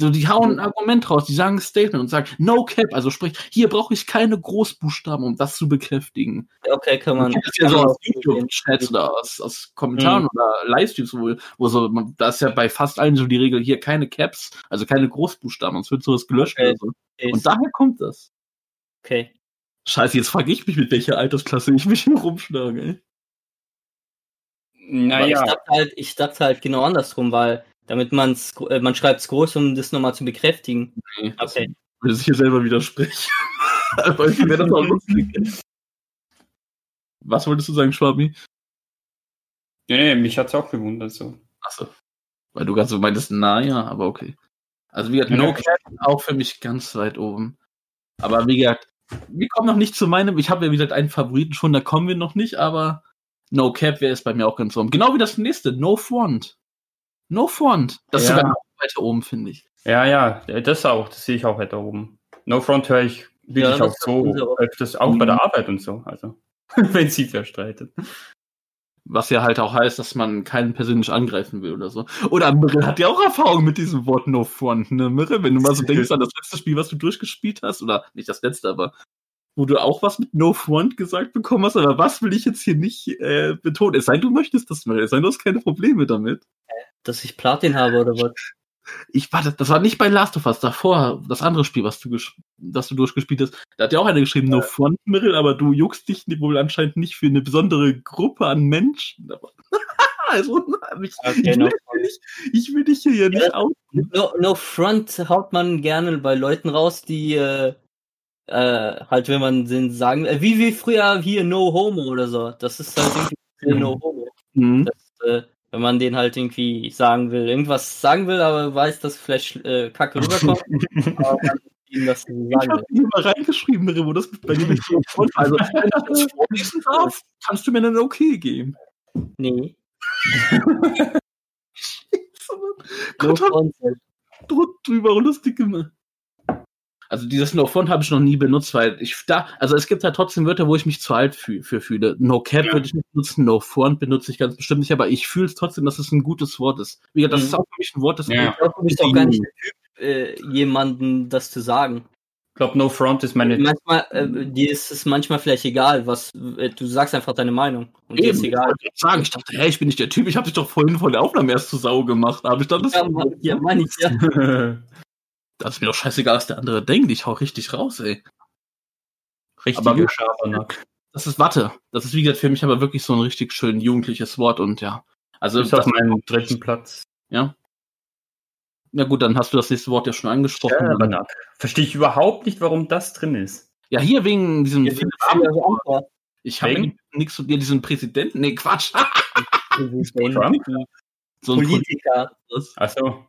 So, die hauen ein Argument raus, die sagen ein Statement und sagen, no cap, also sprich, hier brauche ich keine Großbuchstaben, um das zu bekräftigen. Okay, kann man. Das ja so aus YouTube-Chats oder aus, aus Kommentaren oder Livestreams, wo, wo so, man, da ist ja bei fast allen so die Regel, hier keine Caps, also keine Großbuchstaben, sonst wird sowas gelöscht Okay. oder so. Okay. Und daher kommt das. okay. Scheiße, jetzt frage ich mich, mit welcher Altersklasse ich mich hier rumschlage, ey. Aber ich Naja, dachte halt, ich dachte halt genau andersrum, weil damit man's, äh, man schreibt es groß, um das nochmal zu bekräftigen. Nee, Okay. würde sich hier selber widersprechen. <laughs> Aber ich wäre das auch lustig. Was wolltest du sagen, Schwabi? nee, nee, mich hat's auch gewundert so. Achso. Weil du gerade so meintest, naja, aber okay. Also wie gesagt, Ja, No. Cap auch für mich ganz weit oben. Aber wie gesagt, wir kommen noch nicht zu meinem, ich habe ja wie gesagt einen Favoriten schon, da kommen wir noch nicht, aber No Cap wäre es bei mir auch ganz oben. Genau wie das nächste, No Front. No Front. Das ist Ja. sogar noch weiter oben, finde ich. Ja, ja, das auch, das sehe ich auch weiter oben. No Front höre ich wirklich Ja, auch so auch- öfters, auch bei der Arbeit und so, also. <laughs> Wenn sie verstreitet. Was ja halt auch heißt, dass man keinen persönlich angreifen will oder so. Oder Mirre hat ja auch Erfahrung mit diesem Wort No Front, ne, Mirre? Wenn du mal so <laughs> denkst an das letzte Spiel, was du durchgespielt hast, oder nicht das letzte, aber wo du auch was mit No Front gesagt bekommen hast, aber was will ich jetzt hier nicht äh, betonen? Es sei denn, du möchtest das, Mirre. Es sei denn, du hast keine Probleme damit. Dass ich Platin habe oder was? Ich warte, das war nicht bei Last of Us, davor, das andere Spiel, was du, das du durchgespielt hast. Da hat ja auch einer geschrieben, No Front, Mirre, aber du juckst dich wohl anscheinend nicht für eine besondere Gruppe an Menschen. Aber, <laughs> also, ich, Okay, ich, no will, nicht, ich will dich hier ja nicht aus. No, no Front haut man gerne bei Leuten raus, die äh, äh, halt, wenn man den sagen, äh, wie wie früher hier No Homo oder so. Das ist halt irgendwie. No Homo. Mhm. Das, äh, wenn man den halt irgendwie sagen will, irgendwas sagen will, aber weiß, dass vielleicht äh, Kacke rüberkommt, <laughs> aber man ihm das so Ich sagen habe hier mal reingeschrieben, wo das bei dir mit No Front war. Also, wenn ich das vorlesen darf, kannst du mir dann okay geben. Nee. <laughs> No Gott, hat Front. Druck drüber und lustig gemacht. Also dieses No Front habe ich noch nie benutzt, weil ich da, also es gibt halt trotzdem Wörter, wo ich mich zu alt fü für fühle. No Cap Ja. würde ich nicht benutzen, No Front benutze ich ganz bestimmt nicht, aber ich fühle es trotzdem, dass es ein gutes Wort ist. Wie gesagt, das Mhm. ist auch für mich ein Wort, das Ja. Ich glaube, du bist auch gar nicht der Typ, äh, jemanden das zu sagen. Ich glaube, No Front ist meine. Manchmal, äh, dir ist es manchmal vielleicht egal, was äh, du sagst einfach deine Meinung und dir Eben, ist ich egal. gerade sagen, ich dachte, hey, ich bin nicht der Typ, ich habe dich doch vorhin von der Aufnahme erst zu Sau gemacht. Aber ich dachte, das, Ja, ma- ja, meine ich ja. <laughs> das ist mir doch scheißegal, was der andere denkt. Ich hau richtig raus, ey. Richtiger Aber- Schabernack. Das ist Watte. Das ist, wie gesagt, für mich aber wirklich so ein richtig schön jugendliches Wort und ja. Also, ist auf meinem dritten Platz. ja. Na gut, dann hast du das nächste Wort ja schon angesprochen. Schabernack. Verstehe ich überhaupt nicht, warum das drin ist. Ja, hier wegen diesem Ja. Ich habe nichts zu dir, diesen Präsidenten. Nee, Quatsch. <laughs> Trump? so ein. Politiker. Achso.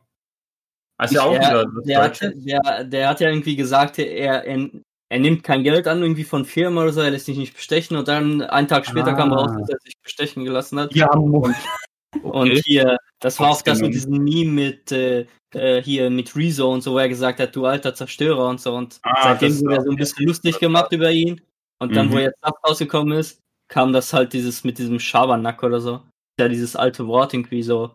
Also auch Der, wieder der, hat, der, der hat ja irgendwie gesagt, er, er, er nimmt kein Geld an, irgendwie von Firmen oder so, er lässt sich nicht bestechen und dann einen Tag später Ah. kam raus, dass er sich bestechen gelassen hat. Ja, Und Okay. hier, das war auch das mit diesem Meme mit äh, äh, hier mit Rezo und so, wo er gesagt hat, du alter Zerstörer und so. Und Ah, seitdem wurde er auch, so ein bisschen lustig gemacht über ihn. Und dann, Mhm. wo jetzt rausgekommen ist, kam das halt dieses mit diesem Schabernack oder so. Ja, dieses alte Wort irgendwie so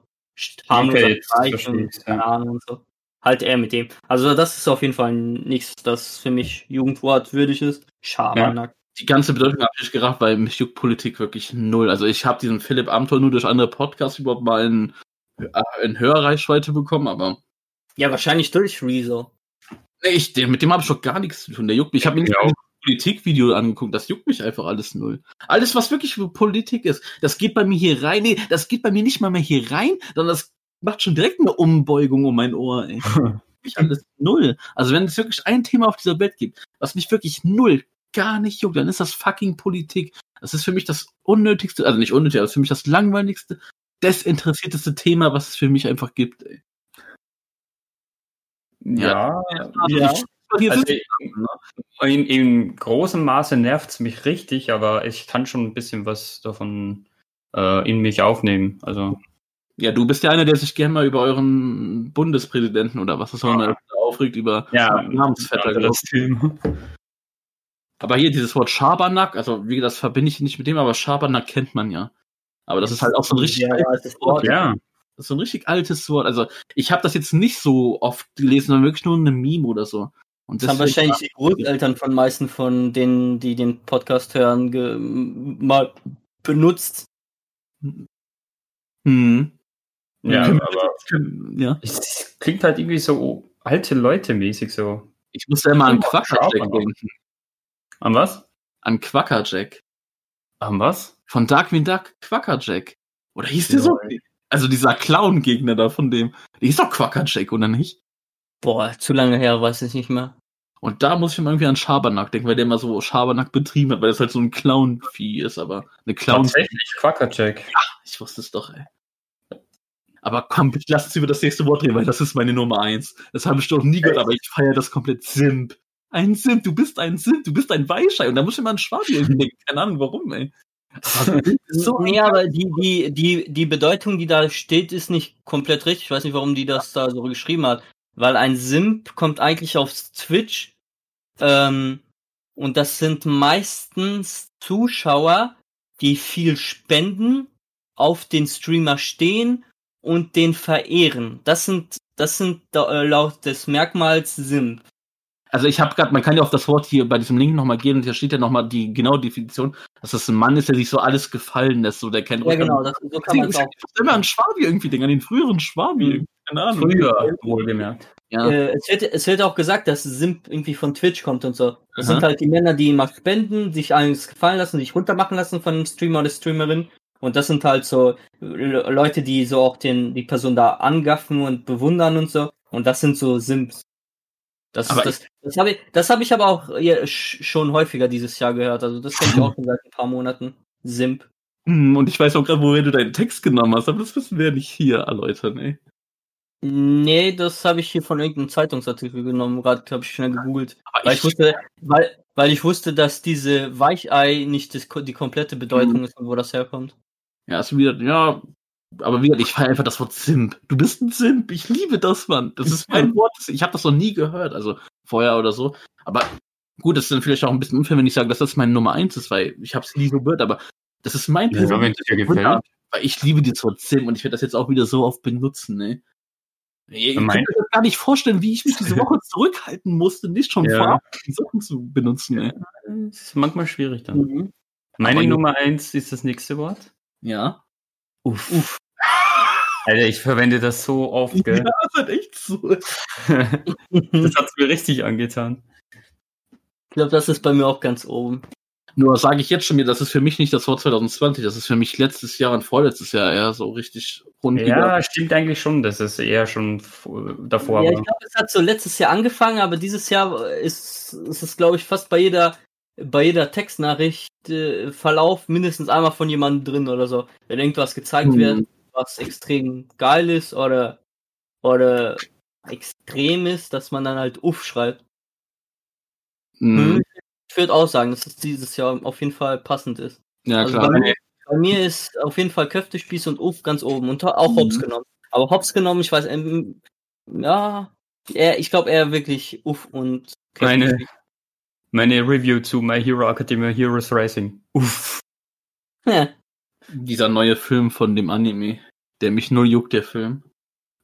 harmloser Okay, verstehe und ja. Ahnung und so. Halt er mit dem. Also das ist auf jeden Fall nichts, das für mich Jugendwort würdig ist. Schabernack. Die ganze Bedeutung habe ich gerafft, weil mich juckt Politik wirklich null. Also ich habe diesen Philipp Amthor nur durch andere Podcasts überhaupt mal in äh, in höherer Reichweite bekommen, aber Ja, wahrscheinlich durch Rezo. nee, ich, mit dem habe ich doch gar nichts zu tun. Der juckt mich. Ich habe mir nicht Ja. ein Politikvideo angeguckt. Das juckt mich einfach alles null. Alles, was wirklich für Politik ist, das geht bei mir hier rein. Nee, das geht bei mir nicht mal mehr hier rein, sondern das macht schon direkt eine Umbeugung um mein Ohr. Ey. <laughs> Mich alles null. Also wenn es wirklich ein Thema auf dieser Welt gibt, was mich wirklich null gar nicht juckt, dann ist das fucking Politik. Das ist für mich das unnötigste, also nicht unnötig, aber für mich das langweiligste, desinteressierteste Thema, was es für mich einfach gibt. Ey. Ja, Ja. Hier Also sind- in, in großem Maße nervt es mich richtig, aber ich kann schon ein bisschen was davon äh, in mich aufnehmen. Also Ja, du bist ja einer, der sich gerne mal über euren Bundespräsidenten oder was auch immer aufregt, über Namensvetter. glaub das. Thema. Aber hier dieses Wort Schabernack, also wie das verbinde ich nicht mit dem, aber Schabernack kennt man ja. Aber das ist halt auch so ein richtig Ja, altes Wort. Ja, Das ist so ein richtig altes Wort. Also ich habe das jetzt nicht so oft gelesen, sondern wirklich nur in einem Meme oder so. Und Das haben wahrscheinlich die Großeltern von meisten von denen, die den Podcast hören, mal benutzt. Hm. Ja, Können- aber können- ja. es klingt halt irgendwie so alte Leute mäßig so. Ich muss ja immer an Ja, Quackerjack denken. An was? An Quackerjack. An was? Von Darkwing Duck, Quackerjack. Oder hieß der so? Also dieser Clown-Gegner da von dem. Der hieß doch Quackerjack, oder nicht? Boah, zu lange her, weiß ich nicht mehr. Und da muss ich immer irgendwie an Schabernack denken, weil der immer so Schabernack betrieben hat, weil das halt so ein Clown-Vieh ist, aber eine Clown. Tatsächlich, Quackerjack. Ich wusste es doch, ey. Aber komm, bitte lass uns über das nächste Wort reden, weil das ist meine Nummer eins. Das habe ich doch nie gehört, aber ich feiere das komplett Simp. Ein Simp, du bist ein Simp, du bist ein Weichei. Und da muss ich immer an Schwabi irgendwie denken. Keine Ahnung warum, ey. So nee, aber die, die, die, die Bedeutung, die da steht, ist nicht komplett richtig. Ich weiß nicht, warum die das da so geschrieben hat. Weil ein Simp kommt eigentlich auf Twitch. Ähm, und das sind meistens Zuschauer, die viel spenden, auf den Streamer stehen und den verehren. Das sind, das sind äh, laut des Merkmals Simp. Also ich habe gerade, man kann ja auf das Wort hier bei diesem Link nochmal gehen und hier steht ja nochmal die genaue Definition, dass das ein Mann ist, der sich so alles gefallen lässt, so der kennt Ja, genau, das, so kann man es auch. Ich immer an Schwabi irgendwie denken, an den früheren Schwabi. Mhm. irgendwie. Keine Ahnung. Früher, wohlgemerkt. Ja. Äh, es, wird, es wird auch gesagt, dass Simp irgendwie von Twitch kommt und so. Das Aha. sind halt die Männer, die immer spenden, sich alles gefallen lassen, sich runtermachen lassen von einem Streamer oder Streamerin. Und das sind halt so Le- Leute, die so auch den, die Person da angaffen und bewundern und so. Und das sind so Simps. Das, Aber das, das habe ich, das habe ich aber auch schon häufiger dieses Jahr gehört. Also das kenne ich auch schon seit ein paar Monaten. Simp. Hm, Und ich weiß auch gerade, woher du deinen Text genommen hast, aber das müssen wir ja nicht hier erläutern, ey. Nee, das habe ich hier von irgendeinem Zeitungsartikel genommen. Gerade habe ich schnell gegoogelt. Aber Weil ich wusste, weil, weil ich wusste, dass diese Weichei nicht das, die komplette Bedeutung ist und wo das herkommt. Ja, ist wieder, ja, aber wieder, ich feiere einfach das Wort Simp. Du bist ein Simp, ich liebe das, Mann. Das ist mein Wort, ich habe das noch nie gehört, also vorher oder so. Aber gut, das ist dann vielleicht auch ein bisschen unfair, wenn ich sage, dass das meine Nummer eins ist, weil ich habe es nie gehört, aber das ist mein Ja, wenn dir gefällt. Weil ich liebe das Wort Simp und ich werde das jetzt auch wieder so oft benutzen, ne? Mein- euch das gar nicht vorstellen, wie ich mich diese Woche <laughs> zurückhalten musste, nicht schon Ja. vorab die Sachen zu benutzen, ne? Das ist manchmal schwierig dann. Mhm. Meine Aber- Nummer eins ist das nächste Wort. Ja. Uff. Uff. <laughs> Alter, ich verwende das so oft, <laughs> Ja, gell? das ist halt echt so. <laughs> das hat's mir richtig angetan. Ich glaube, das ist bei mir auch ganz oben. Nur sage ich jetzt schon mir, das ist für mich nicht das Wort 2020, das ist für mich letztes Jahr und vorletztes Jahr eher so richtig rund Ja, stimmt eigentlich schon, dass es eher schon davor ja, ich glaube, es hat so letztes Jahr angefangen, aber dieses Jahr ist, ist es, glaube ich, fast bei jeder, bei jeder Textnachricht äh, Verlauf mindestens einmal von jemandem drin oder so. Wenn irgendwas gezeigt Mhm. wird, was extrem geil ist oder, oder extrem ist, dass man dann halt uff schreibt. Mhm. Ich würde auch sagen, dass es dieses Jahr auf jeden Fall passend ist. Ja, Also klar. bei, mir, bei mir ist auf jeden Fall Köftespieß und Uff ganz oben und auch Mhm. Hops genommen. Aber Hops genommen, ich weiß, ähm, ja, eher, ich glaube eher wirklich Uff und Köftespieß. Meine Review zu My Hero Academia Heroes Rising. Uff. Ja, Dieser neue Film von dem Anime, der mich null juckt, der Film.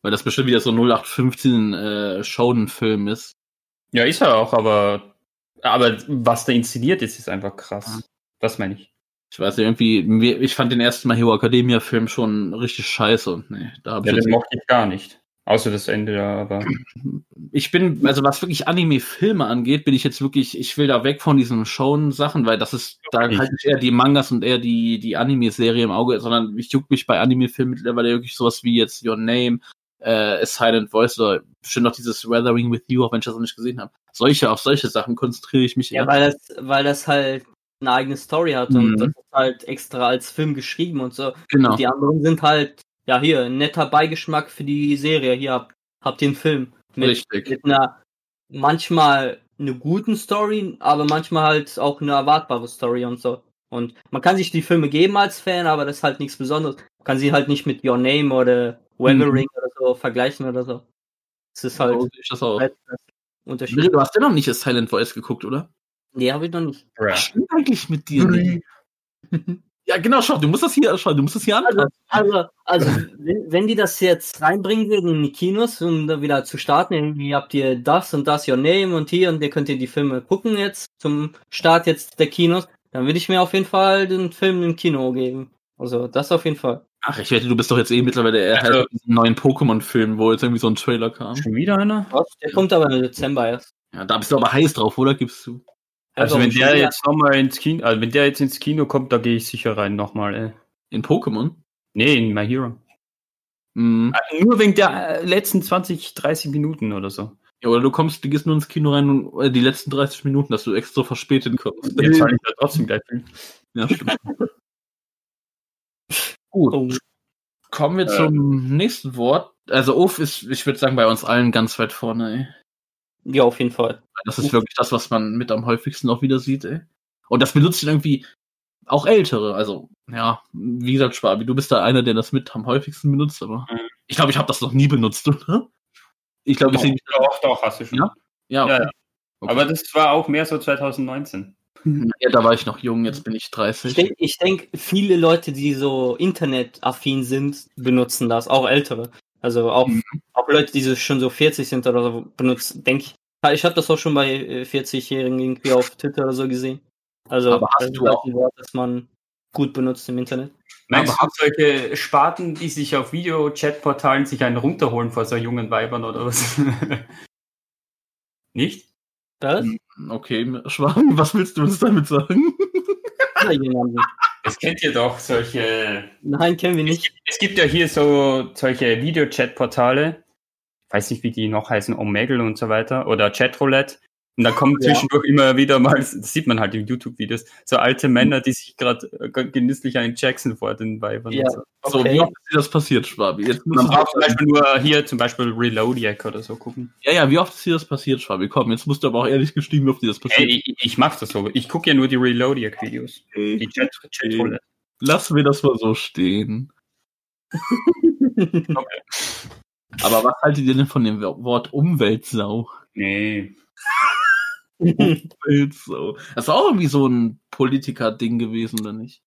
Weil das bestimmt wieder so 0815 äh, Shonen-Film ist. Ja, ist er auch, aber, aber was da inszeniert ist, ist einfach krass. Ja. Das meine ich. Ich weiß nicht, irgendwie, ich fand den ersten My Hero Academia Film schon richtig scheiße und nee, da habe Ja, ich den mochte ich gar nicht. Außer das Ende da, aber. <clears throat> ich bin, also was wirklich Anime-Filme angeht, bin ich jetzt wirklich, ich will da weg von diesen Shown-Sachen, weil das ist, da Ich- halte ich eher die Mangas und eher die, die Anime-Serie im Auge, sondern ich juck mich bei Anime-Filmen mittlerweile wirklich sowas wie jetzt Your Name, äh, A Silent Voice oder bestimmt noch dieses Weathering with You, auch wenn ich das noch nicht gesehen habe. Solche, auf solche Sachen konzentriere ich mich Ja, eher. weil das, weil das halt eine eigene Story hat und Mhm. das ist halt extra als Film geschrieben und so. genau. Und die anderen sind halt, ja, hier, ein netter Beigeschmack für die Serie. Hier habt, habt ihr einen Film. Mit, Richtig. mit einer manchmal eine guten Story, aber manchmal halt auch eine erwartbare Story und so. Und man kann sich die Filme geben als Fan, aber das ist halt nichts Besonderes. Man kann sie halt nicht mit Your Name oder Weathering oder so vergleichen oder so. Es ist halt So sehe ich das auch. halt das Unterschied. Du hast ja noch nicht A Silent Voice geguckt, oder? Nee, habe ich noch nicht. Was stimmt eigentlich mit dir? <laughs> ja, genau, schau, du musst das hier, schau, du musst das hier Also, anpassen. also, also wenn, wenn die das jetzt reinbringen würden in die Kinos, um da wieder zu starten, irgendwie habt ihr das und das Your Name und hier und ihr könnt ihr die Filme gucken jetzt zum Start jetzt der Kinos, dann würde ich mir auf jeden Fall den Film im Kino geben. Also das auf jeden Fall. Ach, ich wette, du bist doch jetzt eh mittlerweile eher Also- halt diesen neuen Pokémon-Film, wo jetzt irgendwie so ein Trailer kam. Schon wieder einer? Was? Der kommt aber im Dezember erst. Ja, da bist du aber heiß drauf, oder? Gibst du? Also, warum wenn der jetzt nochmal ins Kino, also wenn der jetzt ins Kino kommt, da gehe ich sicher rein nochmal, ey. In Pokémon? Nee, in My Hero. Mhm. Also Nur wegen der äh, letzten 20, 30 Minuten oder so. Ja, oder du kommst, du gehst nur ins Kino rein und äh, die letzten 30 Minuten, dass du extra verspätet kommst. Jetzt zahle ich da trotzdem gleich viel. Ja, stimmt. <laughs> Gut. Oh. Kommen wir Äh. zum nächsten Wort. Also Uff ist, ich würde sagen, bei uns allen ganz weit vorne, ey. Ja, auf jeden Fall. Das ist wirklich das, was man mit am häufigsten auch wieder sieht, ey. Und das benutzen irgendwie auch Ältere. Also, ja, wie gesagt, Sparbi, du bist da einer, der das mit am häufigsten benutzt, aber Mhm. ich glaube, ich habe das noch nie benutzt, oder? Ich glaube, ich sehe mich. doch, doch, hast du schon. Ja? Ja, Ja, okay. ja. Okay. Aber das war auch mehr so 2019. <laughs> ja, da war ich noch jung, jetzt bin ich 30. Ich denke, ich denk, viele Leute, die so internetaffin sind, benutzen das, auch ältere. Also auch, Mhm. auch Leute, die schon so 40 sind oder so, benutzen, denke ich. Ja, Ich habe das auch schon bei äh, 40-Jährigen irgendwie auf Twitter oder so gesehen. Also Aber hast das du halt auch- ein Wort, das man gut benutzt im Internet. Meinst Aber du solche Sparten, die sich auf Video-Chat-Portalen sich einen runterholen vor so jungen Weibern oder was? <laughs> Nicht? Was? Mhm. Okay, Schwaben, was willst du uns damit sagen? Jemanden? Das kennt ihr doch, solche. Nein, kennen wir Es nicht. gibt, es gibt ja hier so solche Videochat-Portale. Weiß nicht, wie die noch heißen, Omegle und so weiter. Oder Chatroulette. Und da kommen Ja. zwischendurch immer wieder mal, das sieht man halt in YouTube-Videos, so alte Männer, die sich gerade genüsslich einen Jackson vor den Weibern. Ja, so. So, okay. wie oft ist dir das passiert, Schwabi? Jetzt musst Man braucht zum Beispiel nur hier zum Beispiel Reloadiac oder so gucken. ja, ja, wie oft ist dir das passiert, Schwabi? Komm, jetzt musst du aber auch ehrlich gestehen, wie oft dir das passiert. Ey, ich, ich mach das so. Ich gucke ja nur die Reloadiac-Videos. Die Chat Chatroulette. Lassen wir das mal so stehen. <laughs> Okay. Aber was haltet ihr denn von dem Wort Umweltsau? Nee. Umweltsau. Das ist auch irgendwie so ein Politiker-Ding gewesen, oder nicht?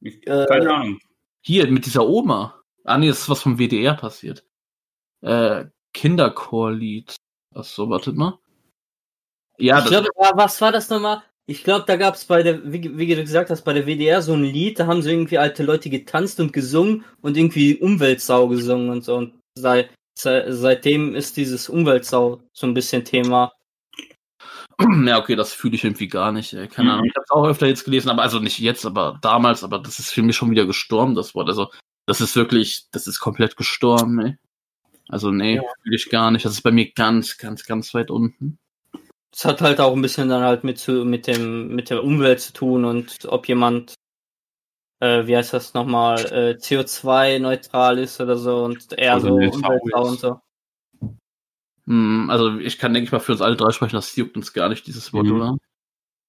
Ich, Äh, keine Ahnung. Hier, mit dieser Oma. Ah, nee, das ist was vom WDR passiert. Äh, Kinderchorlied. Ach so, wartet mal. Ja, ich das, glaube, was war das nochmal? Ich glaube, da gab es bei der, wie, wie du gesagt hast, bei der WDR so ein Lied, da haben so irgendwie alte Leute getanzt und gesungen und irgendwie Umweltsau gesungen und so. Und seit, seit, seitdem ist dieses Umweltsau so ein bisschen Thema. <clears throat> ja, okay, das fühle ich irgendwie gar nicht. Ey. Keine Mhm. Ahnung. Ich habe es auch öfter jetzt gelesen, aber also nicht jetzt, aber damals, aber das ist für mich schon wieder gestorben, das Wort. Also, das ist wirklich, das ist komplett gestorben, ey. Also, nee, Ja. fühle ich gar nicht. Das ist bei mir ganz, ganz, ganz weit unten. Das hat halt auch ein bisschen dann halt mit, zu, mit, dem, mit der Umwelt zu tun und ob jemand, äh, wie heißt das nochmal, äh, CO2-neutral ist oder so und eher Also so ist. und so. Hm, also, ich kann, denke ich mal, für uns alle drei sprechen, das juckt uns gar nicht, dieses Wort, Mhm. oder?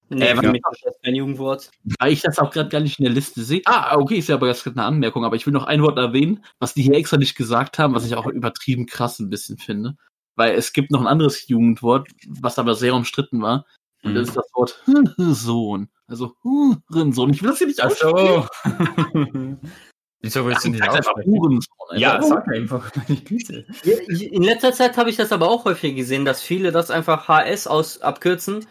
Nee, Äh, ist das kein Jugendwort. Weil ich das auch gerade gar nicht in der Liste sehe. Ah, okay, ist ja aber jetzt eine Anmerkung, aber ich will noch ein Wort erwähnen, was die hier extra nicht gesagt haben, was ich auch übertrieben krass ein bisschen finde. Weil es gibt noch ein anderes Jugendwort, was aber sehr umstritten war. Und das ist das Wort Sohn. Also Hurensohn. Ich will das hier nicht aussprechen. so. <laughs> Wieso willst du nicht einfach aussprechen? Hurensohn. Ja, einfach. <laughs> sag einfach. Ja, In letzter Zeit habe ich das aber auch häufig gesehen, dass viele das einfach HS aus abkürzen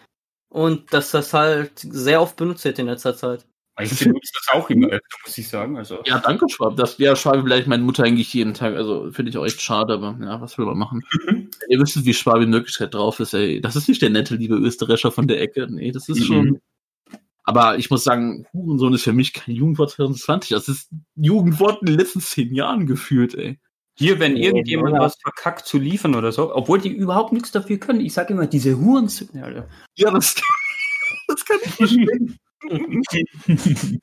und dass das halt sehr oft benutzt wird in letzter Zeit. Ich benutze das auch immer öfter, muss ich sagen. Also, Ja, danke, Schwab. Das, ja, Schwabi vielleicht meine Mutter eigentlich jeden Tag. Also finde ich auch echt schade, aber ja, was will man machen? Ihr wisst, wie Schwabi in Wirklichkeit drauf ist, ey. Das ist nicht der nette, liebe Österreicher von der Ecke. Nee, das ist Mhm. schon. Aber ich muss sagen, Hurensohn ist für mich kein Jugendwort 2020. Das ist ein Jugendwort in den letzten zehn Jahren gefühlt, ey. hier, wenn Ja, irgendjemand ja. was verkackt zu liefern oder so, obwohl die überhaupt nichts dafür können. Ich sage immer, diese Hurensöhne, Alter. Ja, das, <laughs> das kann ich verstehen. <laughs>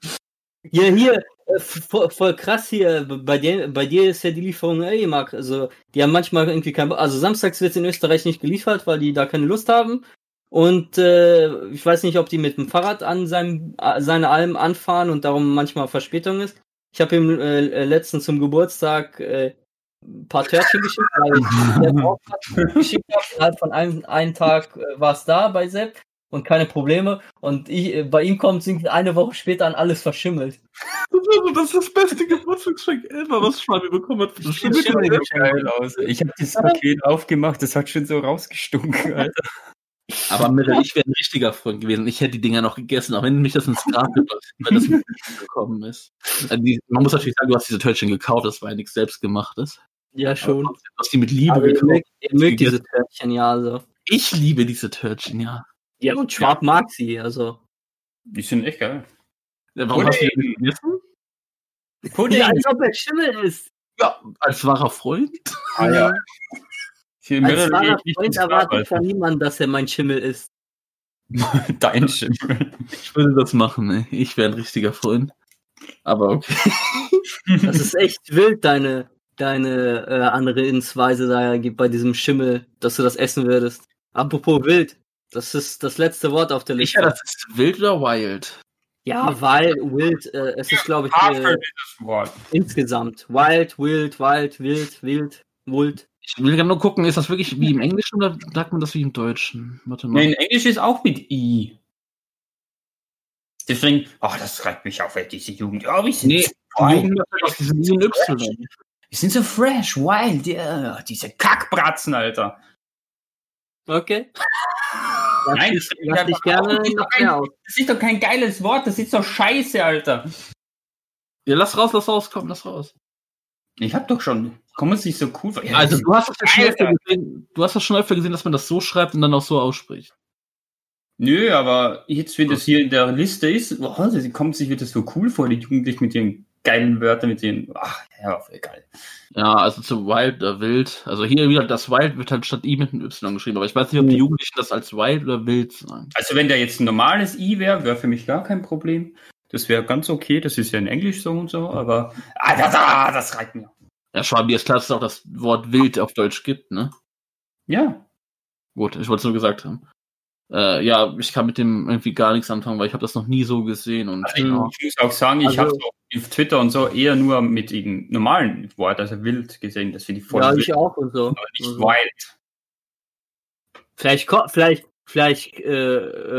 Ja, hier, äh, voll, voll krass hier, bei dir, bei dir ist ja die Lieferung eh mag. Also, die haben manchmal irgendwie kein, also samstags wird in Österreich nicht geliefert, weil die da keine Lust haben. Und äh, ich weiß nicht, ob die mit dem Fahrrad an seinem, äh, seine Alm anfahren und darum manchmal Verspätung ist. Ich habe ihm äh, äh, letztens zum Geburtstag äh, ein paar Törtchen geschickt, weil ich <laughs> der drauf hat, geschickt habe. Innerhalb von einem, einem Tag äh, war es da bei Sepp und keine Probleme. Und ich, äh, bei ihm kommt es eine Woche später an alles verschimmelt. Das ist, das beste Geburtstagsgeschenk ever, was Schwabi bekommen hat. Das sieht schon geil aus. Ich habe das Paket aufgemacht, das hat schon so rausgestunken, Alter. Aber Mirre, ich wäre ein richtiger Freund gewesen. Ich hätte die Dinger noch gegessen, auch wenn mich das ins Grab weil das gekommen ist. Also die, man muss natürlich sagen, du hast diese Törtchen gekauft, das war ja nichts selbstgemachtes. Ja, schon. Aber Du hast die mit Liebe Aber ihr gekauft. mögt, ihr mögt diese Törtchen ja, also. Ich liebe diese Törtchen, ja. Ja, und Schwab mag sie, also. Die sind echt geil. Warum hast du die Pudding. nicht gegessen? Pudding. Ja, als ob er Schimmel ist. Ja, als wahrer Freund. Ah, ja. <laughs> Hier Als wahrer Freund erwartet Grab, von niemandem, dass er mein Schimmel ist. <laughs> Dein Schimmel. Ich würde das machen, ey. Ich wäre ein richtiger Freund. Aber okay. <laughs> <laughs> Das ist echt wild, deine, deine äh, andere Insweise da gibt bei diesem Schimmel, dass du das essen würdest. Apropos wild, das ist das letzte Wort auf der Liste. Sicher, das ist wild oder wild? ja, weil wild, äh, es ist glaube ich äh, insgesamt. Wild, wild, wild, wild, wild, wild. Ich will gerne nur gucken, ist das wirklich wie im Englischen oder sagt man das wie im Deutschen? Warte mal. Nee, in Englisch ist auch mit I. Deswegen, oh, das reibt mich auf, ey, diese Jugend. Oh, wir sind, Nee, so. Jugend diesen Y. wir sind so fresh, wild, ja. Diese Kackbratzen, Alter. Okay. <laughs> Lass Nein, dich, das ist einfach gerne auch nicht noch ein- mehr aus. Das ist doch kein geiles Wort, das ist doch scheiße, Alter. Ja, lass raus, lass raus, komm, lass raus. Ich hab doch schon. Kommen sich so cool vor. Ja, Also du hast das schon öfter gesehen, du hast das schon öfter gesehen, dass man das so schreibt und dann auch so ausspricht. Nö, aber jetzt, wenn das hier in der Liste ist, oh, sie kommt sich wieder so cool vor, die Jugendlichen mit ihren geilen Wörtern, mit ihren, ach, ja, geil. Ja, also zu Wild oder Wild. Also hier wieder das Wild wird halt statt I mit einem Y geschrieben, aber ich weiß nicht, ob die Mhm. Jugendlichen das als Wild oder Wild sagen. Also wenn da jetzt ein normales I wäre, wäre für mich gar kein Problem. Das wäre ganz okay, das ist ja in Englisch so und so, aber ah, das, ah, das reicht mir. Ja, Schwabi, ist klar, dass es auch das Wort Wild auf Deutsch gibt, ne? Ja, Gut, ich wollte es nur gesagt haben. Äh, ja, ich kann mit dem irgendwie gar nichts anfangen, weil ich habe das noch nie so gesehen und also ich, ja. ich muss auch sagen, ich Also- habe so auf Twitter und so eher nur mit irgendeinem normalen Wort, also wild gesehen, das finde ich voll Ja, wild, ich auch und so. aber nicht Also, wild. vielleicht, vielleicht, vielleicht äh,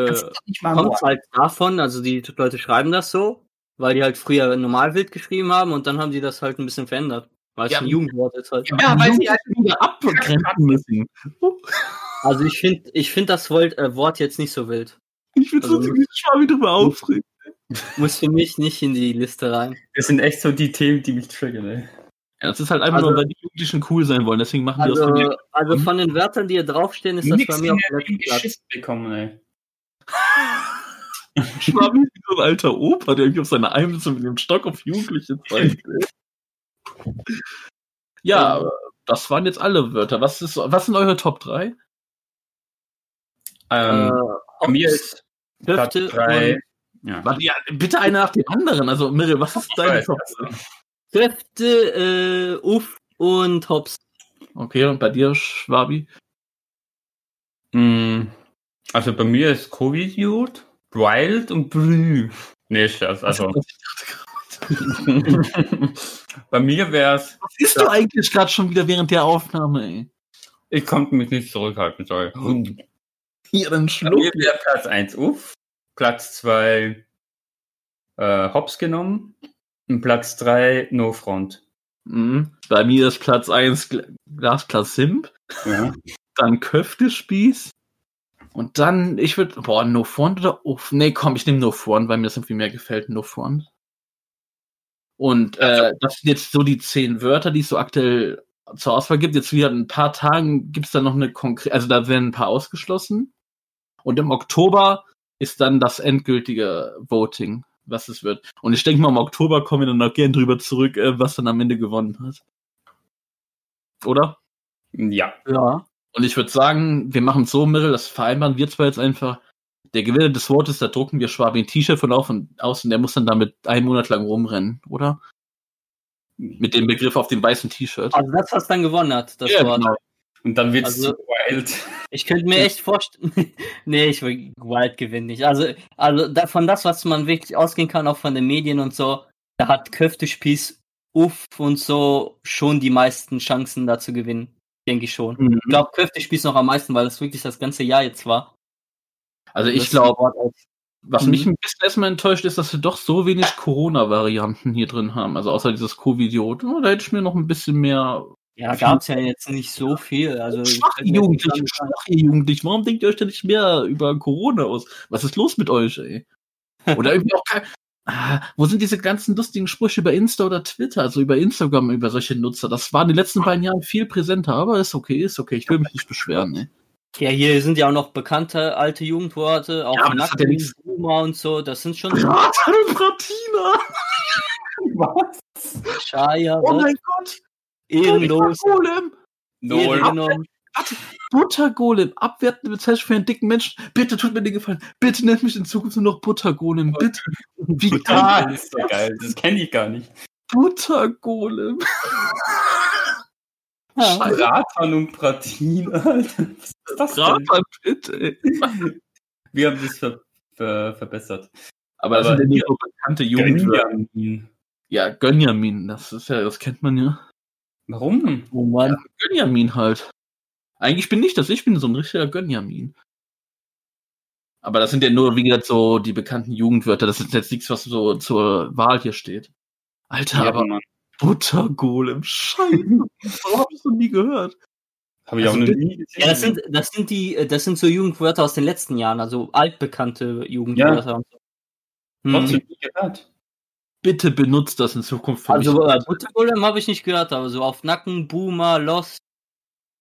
äh, kommt Wort. halt davon, also die Leute schreiben das so, weil die halt früher normal wild geschrieben haben und dann haben die das halt ein bisschen verändert. Weil es Ja. ein Jugendwort ist halt. Ja, weil sie halt wieder abgrenzen müssen. Also ich finde ich find das Wort, äh, Wort jetzt nicht so wild. Ich so Also- ziemlich Schwabi drüber aufregen. Muss für mich nicht in die Liste rein. Das sind echt so die Themen, die mich triggern, ey. Ja, das ist halt einfach Also- nur, weil die Jugendlichen cool sein wollen, deswegen machen die das von Also, mir. also von den Wörtern, die hier draufstehen, ist das bei mir auf dem Platz. bekommen, ey. <laughs> Schwabi ist wie so ein alter Opa, der irgendwie auf seine so mit dem Stock auf Jugendliche zeigt. Ja, aber das waren jetzt alle Wörter. Was, ist, was sind eure Top 3? Ähm, bei mir ist Platz Hüfte drei. und Ja. Warte, ja, bitte einer nach dem anderen. Also, Mirre, was ist deine Top also. 3? Hüfte, äh, Uff und Hops. Okay, und bei dir, Schwabi? Mm, Also bei mir ist Covid, Wild und Brü. Nee, Scherz, also. <laughs> <laughs> bei mir wär's, Was ist du eigentlich gerade schon wieder während der Aufnahme, ey? ich konnte mich nicht zurückhalten, sorry. Hier, dann Bei schluck. mir wäre Platz 1 Uff, Platz 2 äh, Hops genommen und Platz 3 No Front. Mhm. Bei mir ist Platz 1 Gl Glasplatz Simp, Ja. dann Köftespieß, Und dann, ich würde, boah, No Front oder Uff? Nee, komm, ich nehme No Front, weil mir das irgendwie mehr gefällt, No Front. Und äh, das sind jetzt so die zehn Wörter, die es so aktuell zur Auswahl gibt. Jetzt wieder in ein paar Tagen gibt es dann noch eine konkrete, also da werden ein paar ausgeschlossen. Und im Oktober ist dann das endgültige Voting, was es wird. Und ich denke mal, im Oktober kommen wir dann noch gern drüber zurück, äh, was dann am Ende gewonnen hat. Oder? Ja. Ja. Und ich würde sagen, wir machen es so, Mittel, das vereinbaren wir zwar jetzt einfach. Der Gewinner des Wortes, da drucken wir Schwabi ein T-Shirt von auf und aus und der muss dann damit einen Monat lang rumrennen, oder? Mit dem Begriff auf dem weißen T-Shirt. Also das, was dann gewonnen hat, das Ja, Wort. genau. Und dann wird's Also- zu wild. Ich könnte mir echt vorstellen. <laughs> nee, ich will Wild gewinnt nicht. Also, also da, von das, was man wirklich ausgehen kann, auch von den Medien und so, da hat Köftespieß, Uff und so schon die meisten Chancen da zu gewinnen. Denke ich schon. Mhm. Ich glaube, Köftespieß noch am meisten, weil das wirklich das ganze Jahr jetzt war. Also ich glaube, was Mhm. mich ein bisschen erstmal enttäuscht ist, dass wir doch so wenig Corona-Varianten hier drin haben. Also außer dieses Covid-Idiot. Oh, da hätte ich mir noch ein bisschen mehr. Ja, gab's ja jetzt nicht so viel. Also, Schwache Jugendliche, schwache Jugendliche. Warum denkt ihr euch denn nicht mehr über Corona aus? Was ist los mit euch, ey? Oder irgendwie auch kein. Ah, wo sind diese ganzen lustigen Sprüche über Insta oder Twitter, also über Instagram, über solche Nutzer? Das war in den letzten beiden Jahren viel präsenter, aber ist okay, ist okay. Ich will mich nicht beschweren, ey. Ja, hier sind ja auch noch bekannte alte Jugendworte, auch Ja, ja Nacken, nichts- Boomer und so. Das sind schon Braten und Bratina! <laughs> Was? Scheier, Oh mein Gott! ehrenlos, Buttergolem! ehrengenommen. Buttergolem! Abwertende Bezeichnung für einen dicken Menschen. Bitte tut mir den Gefallen. Bitte nennt mich in Zukunft nur noch Buttergolem. Bitte. Wie Ah, geil! das ist so geil. Das kenne ich gar nicht. Buttergolem. <laughs> Ja. Bratan und Pratin, Alter. Was ist das denn? Braten, bitte. ey. <laughs> Wir haben das ver ver verbessert. Aber das sind ja nicht so bekannte Jugendwörter. Gönjamin. Ja, Gönjamin. Das ist ja, das kennt man ja. Warum? Oh Mann. Gönjamin halt. Eigentlich bin ich das. Ich bin so ein richtiger Gönjamin. Aber das sind ja nur, wie gesagt, so die bekannten Jugendwörter. Das ist jetzt nichts, was so zur Wahl hier steht. Alter, Ja, aber Mann. Buttergolem, scheiße. Warum hab ich noch nie gehört? Habe ich auch Also noch nie gesehen. Ja, das sind, das sind die, äh, das sind so Jugendwörter aus den letzten Jahren, also altbekannte Jugendwörter. und so. Hm. Trotzdem nie gehört. Bitte benutzt das in Zukunft für Also mich. äh, Buttergolem habe ich nicht gehört, aber so auf Nacken, Boomer, Lost,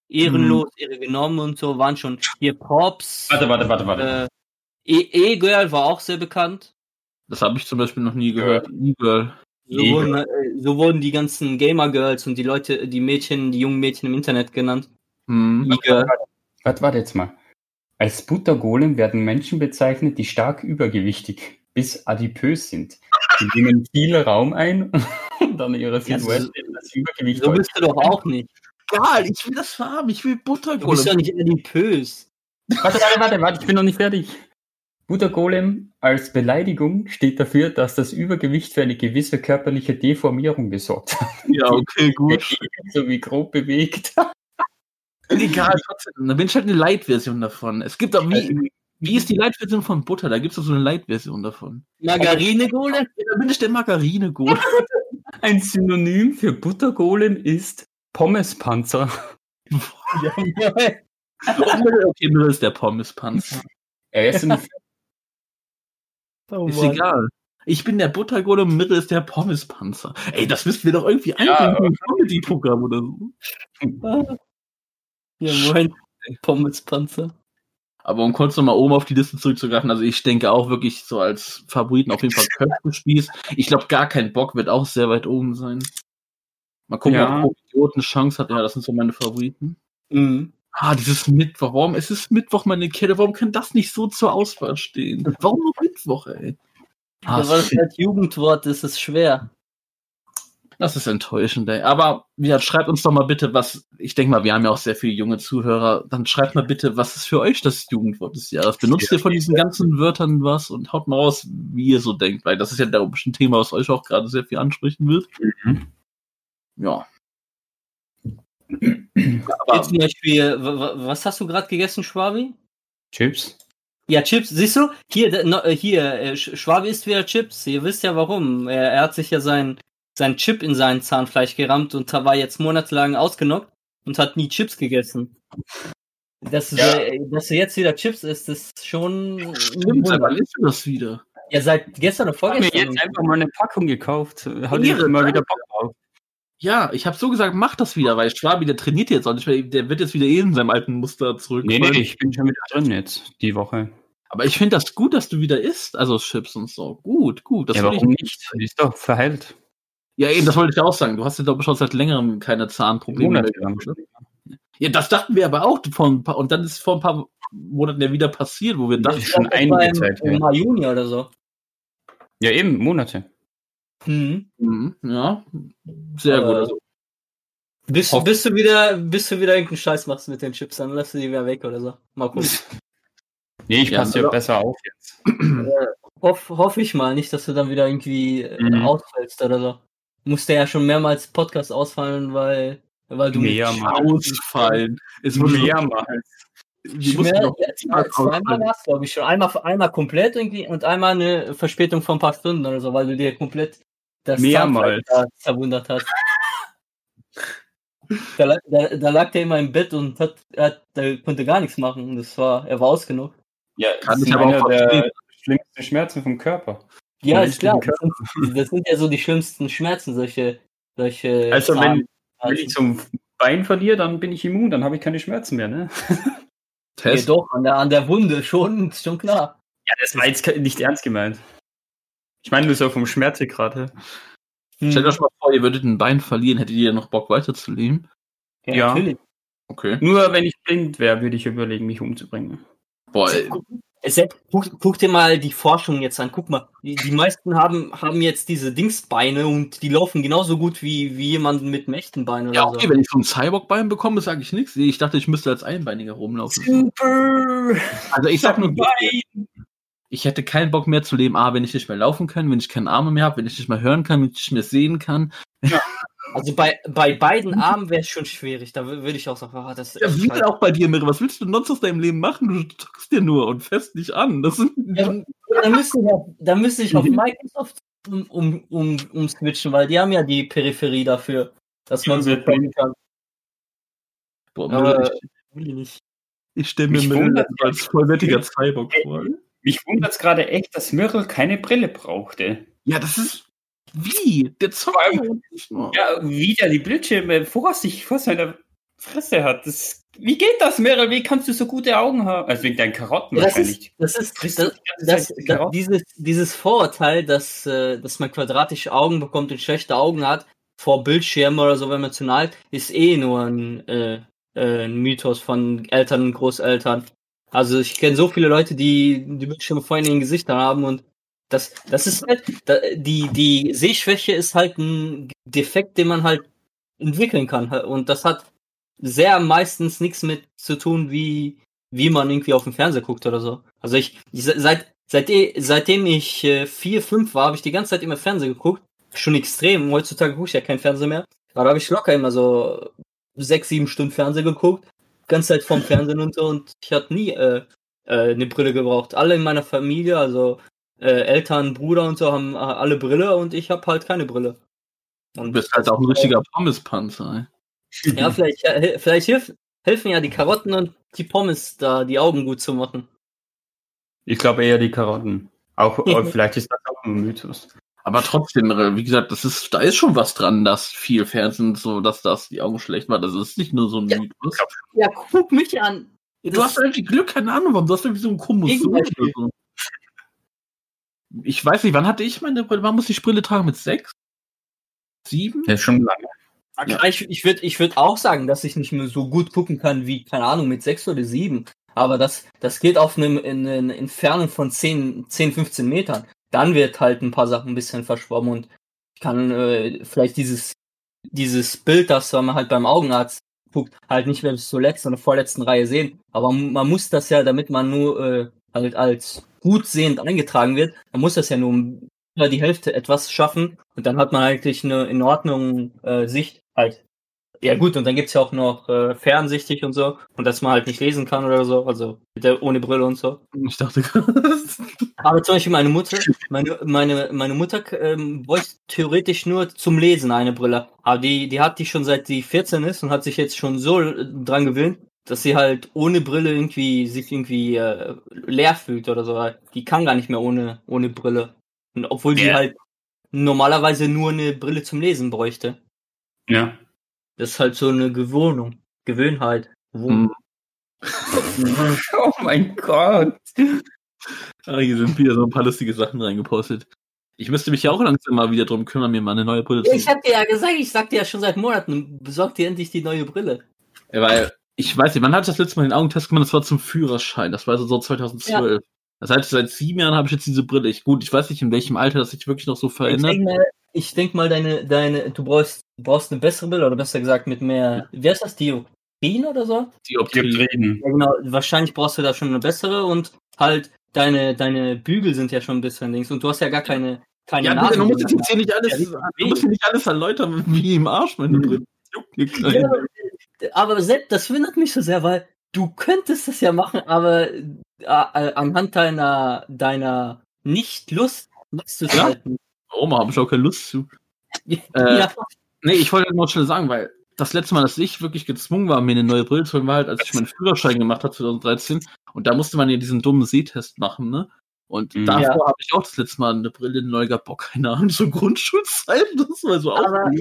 Ehrenlos, Ehre genommen und so waren schon hier Props. Warte, warte, warte, warte. Äh, E- E-Girl war auch sehr bekannt. Das habe ich zum Beispiel noch nie gehört. E-Girl. So wurden, äh, so wurden die ganzen Gamer-Girls und die Leute, die Mädchen, die jungen Mädchen im Internet genannt. Hm. Warte, warte jetzt mal. Als Buttergolem werden Menschen bezeichnet, die stark übergewichtig bis adipös sind. Die nehmen viel Raum ein <laughs> und an ihrer Ja, Silhouette so- wird das Übergewicht So bist du doch auch nicht. Egal, ich will das haben. Ich will Du bist ja Buttergolem. nicht adipös. Warte, warte, warte, warte, ich bin noch nicht fertig. Buttergolem als Beleidigung steht dafür, dass das Übergewicht für eine gewisse körperliche Deformierung gesorgt hat. Ja, okay, <laughs> gut. so wie grob bewegt. Egal, trotzdem. Da bin ich halt eine Light-Version davon. Es gibt auch, wie, wie ist die Light-Version von Butter? Da gibt es doch so eine Light-Version davon. Margarine-Golem? Ja, da bin ich der Margarine-Golem. <laughs> Ein Synonym für Buttergolem ist Pommespanzer. <laughs> okay, nur ist der Pommespanzer. Er ist ein Oh Ist egal. Ich bin der Buttergolem, Mittel ist der Pommespanzer. Ey, das müssten wir doch irgendwie einbinden im Comedy-Programm oder so. Ja, moin. Pommespanzer. Aber um kurz nochmal oben auf die Liste zurückzugreifen, also ich denke auch wirklich so als Favoriten auf jeden Fall Köpfespieß. Ich glaube, gar kein Bock wird auch sehr weit oben sein. Mal gucken, Ja. ob Idioten Chance hat. Ja, das sind so meine Favoriten. Mhm. Ah, dieses Mittwoch. Warum? Es ist Mittwoch, meine Kette. Warum kann das nicht so zur Auswahl stehen? Warum nur Mittwoch, ey? Ah, Ja, weil es halt Jugendwort ist, ist schwer. das ist enttäuschend, ey. Aber ja, schreibt uns doch mal bitte, was. Ich denke mal, wir haben ja auch sehr viele junge Zuhörer. Dann schreibt mal bitte, was ist für euch das Jugendwort des Jahres? Benutzt ihr von diesen ganzen Wörtern was und haut mal raus, wie ihr so denkt, weil das ist ja glaube ich ein Thema, was euch auch gerade sehr viel ansprechen wird. Mhm. Ja. Aber zum Beispiel, was hast du gerade gegessen, Schwabi? Chips. Ja, Chips, siehst du? Hier, äh, hier, äh, Sch- Schwabi isst wieder Chips. Ihr wisst ja warum. Er, er hat sich ja sein, sein Chip in sein Zahnfleisch gerammt und da war jetzt monatelang ausgenockt und hat nie Chips gegessen. dass, Ja. du, dass du jetzt wieder Chips isst, ist schon Stimmt, wann isst du das wieder? Ja, seit gestern oder Ich habe mir vorgestern. jetzt einfach mal eine Packung gekauft. Hatte ich immer wieder Bock drauf. Ja, ich habe so gesagt, mach das wieder, weil Schwabi, der trainiert jetzt auch nicht mehr. Der wird jetzt wieder eh in seinem alten Muster zurück. Nee, nee, ich bin schon wieder drin jetzt, die Woche. Aber ich finde das gut, dass du wieder isst, also Chips und so. Gut, gut. Das ja, warum ich, nicht? Die ist doch verheilt. Ja, eben, das wollte ich auch sagen. Du hast ja, glaube ich, schon seit längerem keine Zahnprobleme mehr. Ja, das dachten wir aber auch vor ein paar, und dann ist vor ein paar Monaten ja wieder passiert, wo wir Das dachten, ist schon einige im- Zeit Im. Mai, Juni oder so. Ja, eben, Monate. Mhm. mhm, ja, sehr Äh, gut. Also, Bis, Hoff- bis du wieder, bis du wieder irgendeinen Scheiß machst mit den Chips, dann lass du die wieder weg oder so. Mal gucken. <laughs> Nee, ich Ja, passe ja also- besser auf jetzt. Hoff, hoffe ich mal nicht, dass du dann wieder irgendwie äh, Mhm. ausfällst oder so. Musste ja schon mehrmals Podcast ausfallen, weil, weil du Mehrmals. ausfallen. Es wurde Mehrmals. Mussten Schmer noch ja, zwei, zweimal war es, glaube ich, schon. Einmal, einmal komplett irgendwie und einmal eine Verspätung von ein paar Stunden oder so, weil du dir komplett das Mehrmals. Da zerwundert hast. Da, lag- da, da lag der immer im Bett und hat, hat, der konnte gar nichts machen. Das war, er war ausgenug. Ja, Kann das auch einer der schlimmsten Schmerzen vom Körper. Ja, Ja, ist klar. Das sind, das sind ja so die schlimmsten Schmerzen, solche, solche. Also wenn, wenn ich ein Bein verliere, dann bin ich immun, dann habe ich keine Schmerzen mehr, ne? ja, Test. doch, an der, an der Wunde schon, ist schon klar. Ja, das war jetzt nicht ernst gemeint. Ich meine nur so vom Schmerzegrad her. Hm. Stellt euch mal vor, ihr würdet ein Bein verlieren, hättet ihr noch Bock weiterzuleben? ja, ja. natürlich. Okay. Nur wenn ich blind wäre, würde ich überlegen, mich umzubringen. Boah, Sepp, guck, guck dir mal die Forschung jetzt an. Guck mal, die, die meisten haben, haben jetzt diese Dingsbeine und die laufen genauso gut wie, wie jemand mit einem echten Bein oder ja, okay, so. wenn ich so ein Cyborg-Bein bekomme, sage ich nichts. Ich dachte, ich müsste als Einbeiniger rumlaufen. Super! Also ich sag nur, Bein. Ich hätte keinen Bock mehr zu leben, A, wenn ich nicht mehr laufen kann, wenn ich keine Arme mehr habe, wenn ich nicht mehr hören kann, wenn ich nicht mehr sehen kann. Also bei, bei beiden Armen wäre es schon schwierig. Da wür- würde ich auch sagen, ah, das ist Ja, wie denn scheiße. auch bei dir, Mirre? Was willst du sonst aus deinem Leben machen? Du zockst dir nur und fährst dich an. Das sind Ja, <laughs> dann müsste ich, auf- dann müsste ich auf Mhm. Microsoft um, um, um, umswitchen, weil die haben ja die Peripherie dafür, dass man so zocken kann. Boah, Aber- Mirre, ich, Will ich nicht. ich stelle mir wundert- als vollwertiger Cyborg vor. Mich wundert es gerade echt, dass Myrrel keine Brille brauchte. Ja, das ist. Wie? Der allem- ja nicht nur. Ja, wie der die Bildschirme vor sich, vor seiner Fresse hat. Das, wie geht das, Myrrel? Wie kannst du so gute Augen haben? Also wegen deinen Karotten Ja, das wahrscheinlich. ist, das ist, das, das, das, dieses, dieses Vorurteil, dass, äh, dass man quadratische Augen bekommt und schlechte Augen hat, vor Bildschirmen oder so, wenn man zu nah ist, ist eh nur ein, äh, äh, ein Mythos von Eltern und Großeltern. Also ich kenne so viele Leute, die die Bildschirme vorhin in den Gesichtern haben und das, das ist halt, die, die Sehschwäche ist halt ein Defekt, den man halt entwickeln kann. Und das hat sehr meistens nichts mit zu tun, wie, wie man irgendwie auf dem Fernseher guckt oder so. Also ich, ich se- seit, seit, seitdem ich äh, vier, fünf war, habe ich die ganze Zeit immer Fernseher geguckt. Schon extrem. Heutzutage gucke ich ja kein Fernseher mehr. Aber da habe ich locker immer so sechs, sieben Stunden Fernseher geguckt. Ganze Zeit vorm Fernsehen und so. Und ich hatte nie äh, äh, eine Brille gebraucht. Alle in meiner Familie, also äh, Eltern, Bruder und so, haben äh, alle Brille und ich habe halt keine Brille. Du bist halt auch ein richtiger Pommespanzer. ey. Ja, <laughs> vielleicht, äh, vielleicht hilf, helfen ja die Karotten und die Pommes da, die Augen gut zu machen. Ich glaube eher die Karotten. Auch, <laughs> äh, vielleicht ist das auch ein Mythos. Aber trotzdem, Mirre, wie gesagt, das ist, da ist schon was dran, dass viel Fernsehen so, dass das die Augen schlecht macht. Das ist nicht nur so ein Ja. Mythos. Ja, guck mich an. Du hast irgendwie Glück, keine Ahnung warum. Du hast irgendwie so ein Gegenbeispiel. so. Ich weiß nicht, wann hatte ich meine Brille? Wann muss ich Brille tragen? Mit sechs? Sieben? Ja, schon lange. Ja. Ich, ich würde ich würd auch sagen, dass ich nicht mehr so gut gucken kann wie, keine Ahnung, mit sechs oder sieben. Aber das, das geht auf einem in, in Entfernung von 10, 10, 15 Metern. Dann wird halt ein paar Sachen ein bisschen verschwommen und ich kann äh, vielleicht dieses, dieses Bild, das man halt beim Augenarzt guckt, halt nicht mehr bis zur letzten oder vorletzten Reihe sehen. Aber man muss das ja, damit man nur äh, halt als gut sehend eingetragen wird, man muss das ja nur über die Hälfte etwas schaffen und dann hat man eigentlich eine in Ordnung äh, Sicht halt. Ja gut, und dann gibt's ja auch noch äh, fernsichtig und so und dass man halt nicht lesen kann oder so, also mit der, ohne Brille und so. Ich dachte gerade. Aber zum Beispiel meine Mutter, meine, meine, meine Mutter ähm, bräuchte theoretisch nur zum Lesen eine Brille. Aber die, die hat die schon seit die 14 ist und hat sich jetzt schon so äh, dran gewöhnt, dass sie halt ohne Brille irgendwie sich irgendwie äh, leer fühlt oder so. Die kann gar nicht mehr ohne, ohne Brille. Und obwohl sie Ja. halt normalerweise nur eine Brille zum Lesen bräuchte. Ja. Das ist halt so eine Gewohnung. Gewöhnheit. Gewohnung. <laughs> Oh mein Gott. Ah, hier sind wieder so ein paar lustige Sachen reingepostet. Ich müsste mich ja auch langsam mal wieder drum kümmern, mir mal eine neue Brille zu Ich hab dir ja gesagt, ich sag dir ja schon seit Monaten, besorg dir endlich die neue Brille. Ja, Weil, ich weiß nicht, wann hatte ich das letzte Mal den Augentest gemacht? Das war zum Führerschein. Das war so, so 2012. Das heißt, seit sieben Jahren habe ich jetzt diese Brille. Ich, gut, ich weiß nicht, in welchem Alter das sich wirklich noch so Ich verändert. denk mal, ich denk mal deine, deine, du brauchst, du brauchst eine bessere Brille oder besser gesagt mit mehr, wie heißt das, Dioptrien oder so? Dioptrie. Dioptrien. Ja, genau, wahrscheinlich brauchst du da schon eine bessere und halt deine, deine Bügel sind ja schon ein bisschen links und du hast ja gar keine, keine Ja, Nase. du musst jetzt hier nicht alles, Ja, du musst nicht alles erläutern, wie im Arsch. Juckt mir keinen. Ja, aber selbst, das wundert mich so sehr, weil du könntest das ja machen, aber äh, äh, anhand deiner, deiner Nicht-Lust machst du es Ja. halt nicht. Warum habe ich auch keine Lust zu? <laughs> Äh, ja. Nee, ich wollte nur schnell sagen, weil das letzte Mal, dass ich wirklich gezwungen war, mir eine neue Brille zu holen, war halt, als ich meinen Führerschein gemacht habe, 2013. Und da musste man ja diesen dummen Sehtest machen, ne? Und Mhm. davor Ja. habe ich auch das letzte Mal eine Brille neu gehabt. Boah, keine Ahnung, so Grundschulzeit, das war so Aber- mal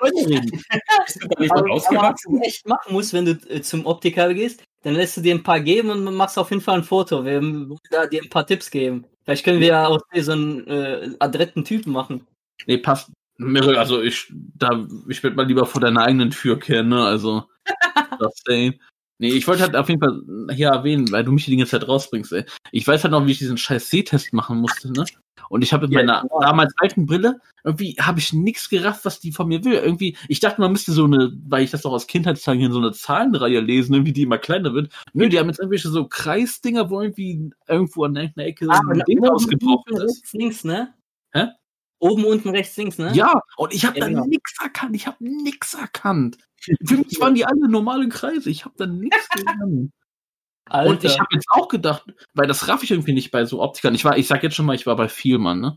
weiterreden. Bist du nicht Aber, was du echt machen musst, wenn du äh, zum Optiker gehst, dann lässt du dir ein paar geben und machst auf jeden Fall ein Foto. Wir wollen da dir ein paar Tipps geben. Vielleicht können wir ja aus dir so einen äh, adretten Typen machen. Nee, passt. Also ich, da, ich werde mal lieber vor deiner eigenen Tür kehren, ne? Also, <laughs> das ey. Nee, ich wollte halt auf jeden Fall hier erwähnen, weil du mich die ganze Zeit rausbringst, ey. Ich weiß halt noch, wie ich diesen scheiß Sehtest machen musste, ne? Und ich habe in Ja, meiner genau. damals alten Brille, irgendwie habe ich nichts gerafft, was die von mir will. Irgendwie, ich dachte, man müsste so eine, weil ich das auch aus Kindheitstagen hier so eine Zahlenreihe lesen, irgendwie die immer kleiner wird. Nö, die haben jetzt irgendwelche so Kreisdinger, wo irgendwie irgendwo an irgendeiner Ecke Ah, ein Ding ausgebrochen ist. links, ne? Hä? Oben, unten, rechts, links, ne? Ja, und ich habe Ja, da genau. nix erkannt. Ich habe nix erkannt. Für mich waren die alle normale Kreise. Ich habe da nichts <laughs> gelernt. Alter. Und ich habe jetzt auch gedacht, weil das raff ich irgendwie nicht bei so Optikern. Ich war, ich sag jetzt schon mal, ich war bei Vielmann, ne?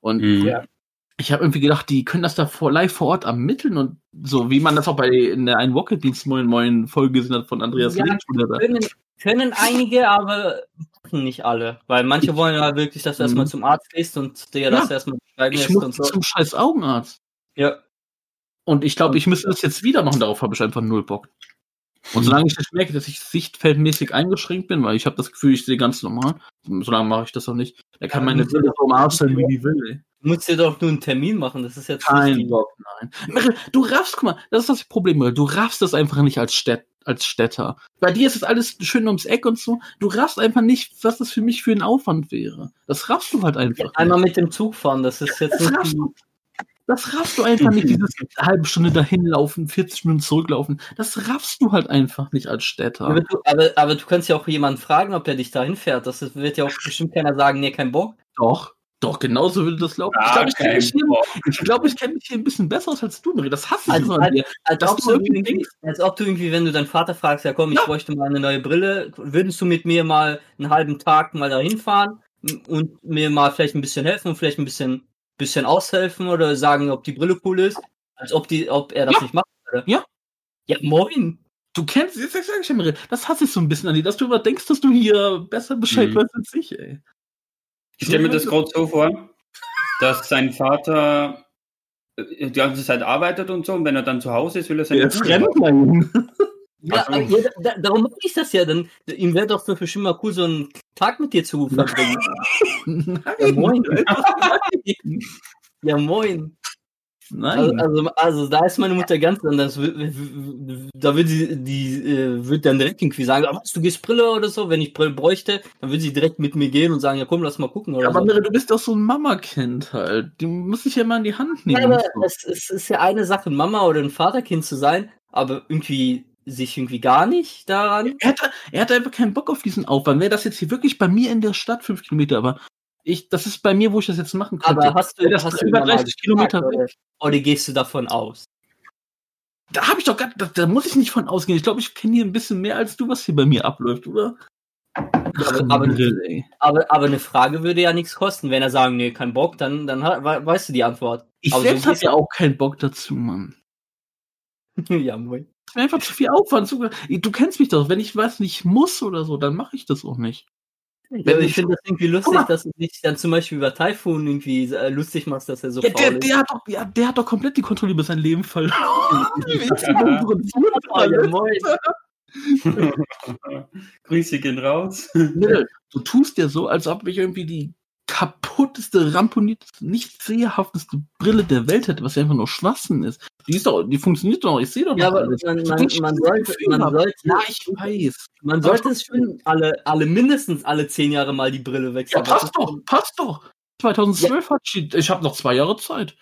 Und Mhm. Ja. ich habe irgendwie gedacht, die können das da vor, live vor Ort ermitteln und so, wie man das auch bei in der einen Rocket-Dienst Moin Moin Folge gesehen hat von Andreas Ja, da. können, können einige, aber machen nicht alle. Weil manche wollen ja wirklich, dass du Mhm. erstmal zum Arzt gehst und dir das Ja. erstmal beschreiben Ich lässt muss und so. zum scheiß Augenarzt. Ja. Und ich glaube, ich müsste das jetzt wieder machen, darauf habe ich einfach null Bock. Und solange ich nicht merke, dass ich sichtfeldmäßig eingeschränkt bin, weil ich habe das Gefühl, ich sehe ganz normal, solange mache ich das auch nicht. Da kann Ja, meine das- Brille so Arsch sein, wie die will. Ey. Du musst dir doch nur einen Termin machen, das ist jetzt Kein Bock, nein. Du raffst, guck mal, das ist das Problem, du raffst das einfach nicht als, Städt, als Städter. Bei dir ist es alles schön ums Eck und so. Du raffst einfach nicht, was das für mich für ein Aufwand wäre. Das raffst du halt einfach. nicht. Einmal mit dem Zug fahren, das ist jetzt Das nicht raffst du, das raffst du einfach nicht, <laughs> dieses halbe Stunde dahin laufen, 40 Minuten zurücklaufen. Das raffst du halt einfach nicht als Städter. aber, du, aber, aber du kannst ja auch jemanden fragen, ob er dich dahin fährt. Das wird ja auch bestimmt keiner sagen, nee, kein Bock. Doch, doch, genauso würde das laufen. ich Ah, glaube, ich kenne mich, ich, glaub, ich kenn mich hier ein bisschen besser aus als du, Mirre. Das hasse ich Also, so an dir. Als Dass ob, irgendwie als ob du irgendwie, wenn du deinen Vater fragst, ja komm, ich Ja. bräuchte mal eine neue Brille, würdest du mit mir mal einen halben Tag mal dahin fahren und mir mal vielleicht ein bisschen helfen und vielleicht ein bisschen, bisschen aushelfen oder sagen, ob die Brille cool ist, als ob die, ob er das Ja. nicht machen würde. Ja. Ja, moin. Du kennst, jetzt sag ich ja, Mirre, das hasse ich so ein bisschen an dir, dass du immer denkst, dass du hier besser Bescheid Mhm. weißt als ich, ey. Ich stelle mir das gerade so vor, dass sein Vater äh, die ganze Zeit arbeitet und so, und wenn er dann zu Hause ist, will er seine. Ja, Ach so. aber ja da, darum mag ich das ja, dann, ihm wäre doch so für schon mal cool, so einen Tag mit dir zu verbringen. <laughs> Nein. Ja, moin. ja, moin. Also, Nein. also, also da ist meine Mutter ganz anders. Da würde sie, die äh, wird dann direkt irgendwie sagen, "Ah, was, du gehst Brille oder so. Wenn ich Brille bräuchte, dann würde sie direkt mit mir gehen und sagen, ja komm, lass mal gucken oder aber so. Du bist doch so ein Mama-Kind halt. Du musst dich ja mal in die Hand nehmen. Ja, aber So. es, es ist ja eine Sache, ein Mama oder ein Vaterkind zu sein, aber irgendwie sich irgendwie gar nicht daran. er, hat, er hat einfach keinen Bock auf diesen Aufwand. Wäre das jetzt hier wirklich bei mir in der Stadt fünf Kilometer, aber ich, das ist bei mir, wo ich das jetzt machen könnte. Aber hast du, das hast du über immer mal 30 Kilometer gefragt, oder, oder gehst du davon aus? Da habe ich doch gar, da, da muss ich nicht von ausgehen. Ich glaube, ich kenne hier ein bisschen mehr als du, was hier bei mir abläuft, oder? Ach, aber- aber- ey. Aber, aber eine Frage würde ja nichts kosten. Wenn er sagen, nee, kein Bock, dann, dann weißt du die Antwort. Ich aber selbst so habe ja auch keinen Bock dazu, Mann. <laughs> ja, moin. einfach zu viel Aufwand. Zu- Du kennst mich doch. Wenn ich was nicht muss oder so, dann mache ich das auch nicht. Ja, aber ich finde das irgendwie lustig, dass du dich dann zum Beispiel über Typhoon irgendwie äh, lustig machst, dass er so Ja, faul der, ist. der, hat doch, ja, der hat doch komplett die Kontrolle über sein Leben verloren. <laughs> Oh. <laughs> Grüße gehen raus. Du tust ja so, als ob ich irgendwie die kaputteste, ramponierteste, nicht seherhafteste Brille der Welt hätte, was ja einfach nur Schwachsinn ist. Die ist doch, die funktioniert doch, ich sehe doch Ja, aber alles. man, man, man sollte, man sollte, Ja, ich weiß. man sollte es schon alle, alle mindestens alle zehn Jahre mal die Brille Ja, wechseln. Das passt doch, passt doch. 2012 hat sie, ich habe noch zwei Jahre Zeit.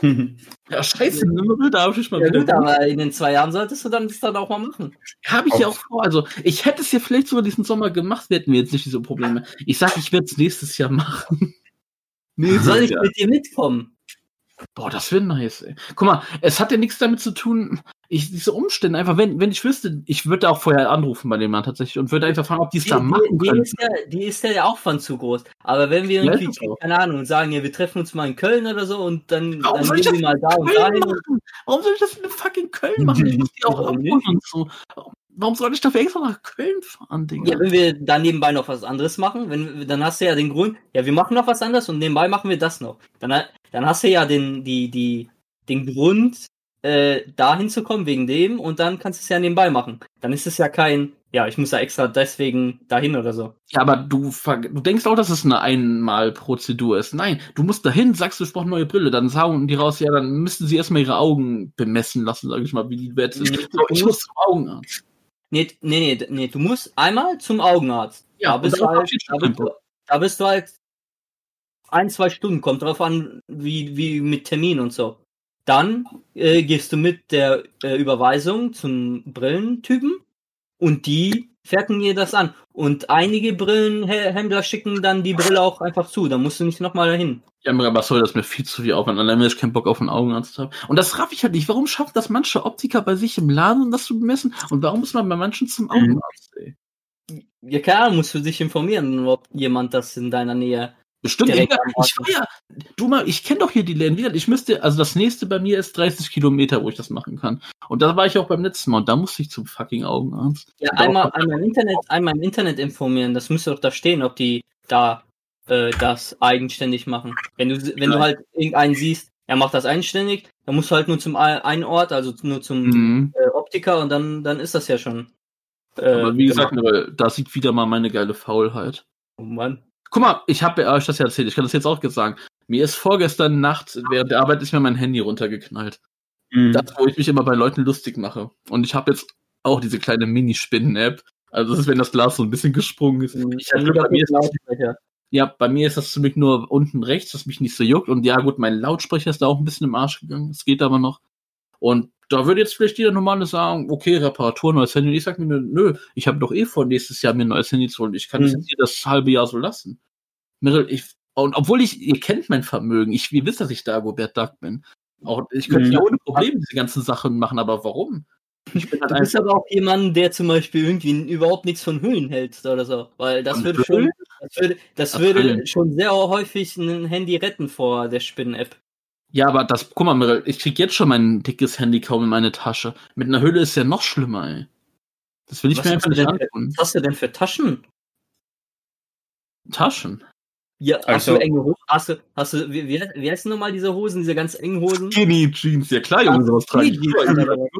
<laughs> Ja, scheiße, Nimmel, da habe ich mal Ja wieder. gut, aber in den zwei Jahren solltest du dann das dann auch mal machen. Habe ich ja auch vor. Also, ich hätte es ja vielleicht sogar diesen Sommer gemacht, wir hätten wir jetzt nicht diese Probleme. Ich sag, ich werde es nächstes Jahr machen. Nächstes Soll <laughs> ich Jahr. mit dir mitkommen? Boah, das wäre nice, ey. Guck mal, es hat ja nichts damit zu tun, ich, diese Umstände einfach, wenn, wenn ich wüsste, ich würde auch vorher anrufen bei dem Mann tatsächlich und würde einfach fragen, ob die es da machen die, die, können. ist ja, die ist ja der Aufwand zu groß. Aber wenn wir Ja, irgendwie, auch. keine Ahnung, sagen, ja, wir treffen uns mal in Köln oder so und dann, Warum dann gehen das wir mal da und Köln dahin. machen? Warum soll ich das in fucking Köln machen? Ich muss die auch <laughs> abholen und so. Warum soll ich dafür extra nach Köln fahren, Digga? Ja, wenn wir da nebenbei noch was anderes machen, wenn, dann hast du ja den Grund, ja, wir machen noch was anderes und nebenbei machen wir das noch. Dann, dann hast du ja den, die, die, den Grund, äh, dahin zu kommen wegen dem und dann kannst du es ja nebenbei machen. Dann ist es ja kein, ja, ich muss ja extra deswegen dahin oder so. Ja, aber du, du denkst auch, dass es eine Einmalprozedur ist. Nein, du musst dahin, sagst du, ich brauche neue Brille, dann sagen die raus, ja, dann müssten sie erstmal ihre Augen bemessen lassen, sag ich mal, wie die Wert ist. Nee, So, ich muss zum Augenarzt. Nee, nee, nee, nee, du musst einmal zum Augenarzt. Ja, da bist, du halt, da, bist du, da bist du halt ein, zwei Stunden, kommt drauf an, wie, wie mit Termin und so. Dann äh, gehst du mit der äh, Überweisung zum Brillentypen und die fertigen dir das an. Und einige Brillenhändler schicken dann die Brille auch einfach zu. Da musst du nicht nochmal dahin. Ja, aber soll das mir viel zu viel Aufwand? Allein, wenn ich keinen Bock auf einen Augenarzt habe. Und das raff ich halt nicht. Warum schaffen das manche Optiker bei sich im Laden, um das zu bemessen? Und warum muss man bei manchen zum Augenarzt, ey? Ja, klar, musst du dich informieren, ob jemand das in deiner Nähe. Bestimmt, ich war ja, du mal, ich kenne doch hier die Läden wieder. Ich müsste, also das nächste bei mir ist 30 Kilometer, wo ich das machen kann. Und da war ich auch beim letzten Mal und da musste ich zum fucking Augenarzt. Ja, einmal, einmal im Internet, einmal im Internet informieren. Das müsste doch da stehen, ob die da äh, das eigenständig machen. Wenn du wenn du Ja. halt irgendeinen siehst, er macht das eigenständig, dann musst du halt nur zum ein- einen Ort, also nur zum Mhm. äh, Optiker und dann dann ist das ja schon. Äh, Aber wie gesagt. Mirel, da sieht wieder mal meine geile Faulheit. oh Mann. Guck mal, ich habe euch das ja erzählt, ich kann das jetzt auch sagen. Mir ist vorgestern Nacht, während der Arbeit ist mir mein Handy runtergeknallt. Mhm. Das, wo ich mich immer bei Leuten lustig mache. Und ich habe jetzt auch diese kleine Minispinnen-App. Also das ist, wenn das Glas so ein bisschen gesprungen ist. Ich hab Glück, bei mir ist Lautsprecher. ja, bei mir ist das Glück nur unten rechts, dass mich nicht so juckt. Und ja, gut, mein Lautsprecher ist da auch ein bisschen im Arsch gegangen. Es geht aber noch. Und da würde jetzt vielleicht jeder normale sagen, okay, Reparatur, neues Handy. Ich sag mir, nö, ich habe doch eh vor, nächstes Jahr mir ein neues Handy zu holen. Ich kann das Mhm. das halbe Jahr so lassen. Ich, und obwohl ich, ihr kennt mein Vermögen, ich, ihr wisst, dass ich da Gobert Duck bin. Auch, ich könnte Mhm. ja ohne Probleme diese ganzen Sachen machen, aber warum? Ich bin halt Du bist aber auch jemand, der zum Beispiel irgendwie überhaupt nichts von Hüllen hält oder so. Weil das würde schon, das würde, das Ach, würde schon sehr häufig ein Handy retten vor der Spinnen-App. Ja, aber das, guck mal, Mirel, ich krieg jetzt schon mein dickes Handy kaum in meine Tasche. Mit einer Hülle ist ja noch schlimmer, ey. Das will ich Was mir einfach nicht antun. Was hast du denn für Taschen? Taschen. Ja, hast Also- du enge Hosen? Hast du, hast du, wie, wie, wie heißen nochmal diese Hosen, diese ganz engen Hosen? Skinny Jeans, ja klar, Junge, sowas trage ich.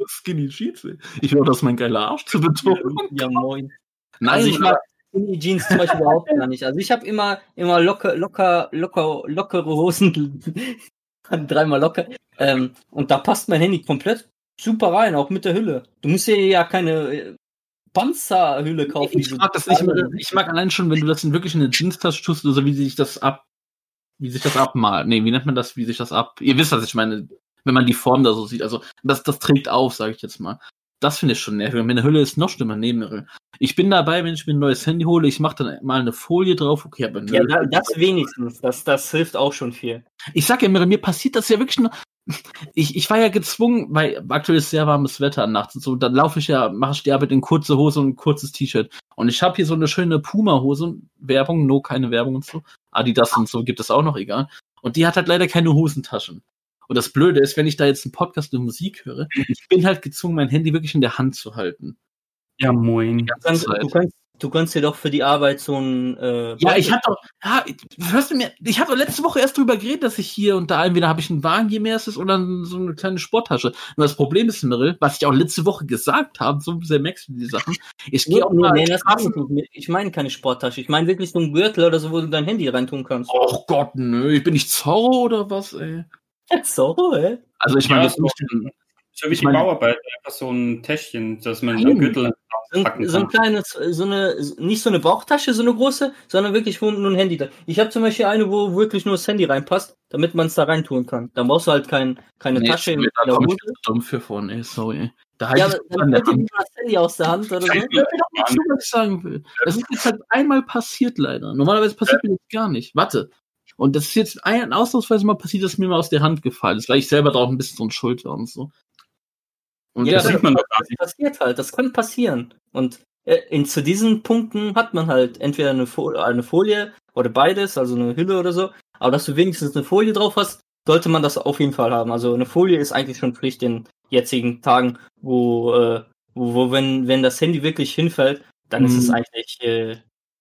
Skinny <laughs> Jeans, ey. Ich will auch, dass mein geiler Arsch zu betonen. Ja, moin. Nein, also ich mag Skinny Jeans zum Beispiel überhaupt gar nicht. Also ich habe immer, immer locker, locker, locker, lockere Hosen. Dreimal locker. Ähm, und da passt mein Handy komplett super rein, auch mit der Hülle. Du musst dir ja keine äh, Panzerhülle kaufen. Ich mag das nicht mehr. Ich mag allein schon, wenn du das in wirklich in eine Jeans-Tasche tust, oder so wie sich das ab, wie sich das abmalt. Nee, wie nennt man das, wie sich das ab, ihr wisst, was ich meine, wenn man die Form da so sieht. Also, das, das trägt auf, sage ich jetzt mal. Das finde ich schon nervig. Und meine Hülle ist noch schlimmer, nee. Ich bin dabei, wenn ich mir ein neues Handy hole, ich mache dann mal eine Folie drauf, okay, aber. Ja, da, das wenigstens. Das, das hilft auch schon viel. Ich sag ja, mir passiert das ja wirklich nur. Ich, ich war ja gezwungen, weil aktuell ist sehr warmes Wetter nachts und so, dann laufe ich ja, mache ich die Arbeit in kurze Hose und ein kurzes T-Shirt. Und ich habe hier so eine schöne Puma-Hose, Werbung, no, keine Werbung und so. Adidas und so gibt es auch noch, egal. Und die hat halt leider keine Hosentaschen. Und das Blöde ist, wenn ich da jetzt einen Podcast und Musik höre, ich bin halt gezwungen, mein Handy wirklich in der Hand zu halten. Ja, moin. Du kannst, du, kannst, du kannst dir doch für die Arbeit so ein. Äh, Ja, ich hatte doch, ja, hörst du mir, ich habe letzte Woche erst drüber geredet, dass ich hier und da entweder habe ich einen Wagen, je mehr es ist, oder so eine kleine Sporttasche. Und das Problem ist, Mirrell, was ich auch letzte Woche gesagt habe, so sehr merkst du die Sachen. Ich gehe auch mal nee, das nicht. Ich meine keine Sporttasche. Ich meine wirklich so einen Gürtel oder so, wo du dein Handy reintun kannst. Oh Gott, nö, ich bin nicht Zorro oder was, ey. So, hä? Also ich meine, Ja, das nicht, So wie Ich die meine- Bauarbeiter, einfach so ein Täschchen, dass man Nein. am Gürtel So so ein kann. kleines, so eine, nicht so eine Bauchtasche, so eine große, sondern wirklich wo nur ein Handy da. Ich habe zum Beispiel eine, wo wirklich nur das Handy reinpasst, damit man es da reintun kann. Dann brauchst du halt kein, keine nee, Tasche in, in da der komme ich zu dumm für von, ey, sorry. ey. Da halte Ja, ich dann an der Hand. nicht mal das Handy aus der Hand oder so. Sagen will. Das ist jetzt halt einmal passiert, leider. Normalerweise passiert mir das gar nicht. Warte. Und das ist jetzt ein, ausnahmsweise mal passiert, dass mir mal aus der Hand gefallen ist, weil ich selber da auch ein bisschen so ein Schuld war und so. Und Ja, das das sieht man doch gar Das nicht. passiert halt, das kann passieren. Und äh, in, zu diesen Punkten hat man halt entweder eine, Fo eine Folie oder beides, also eine Hülle oder so. Aber dass du wenigstens eine Folie drauf hast, sollte man das auf jeden Fall haben. Also eine Folie ist eigentlich schon Pflicht in jetzigen Tagen, wo, äh, wo, wo wenn, wenn das Handy wirklich hinfällt, dann ist es Mhm. eigentlich äh,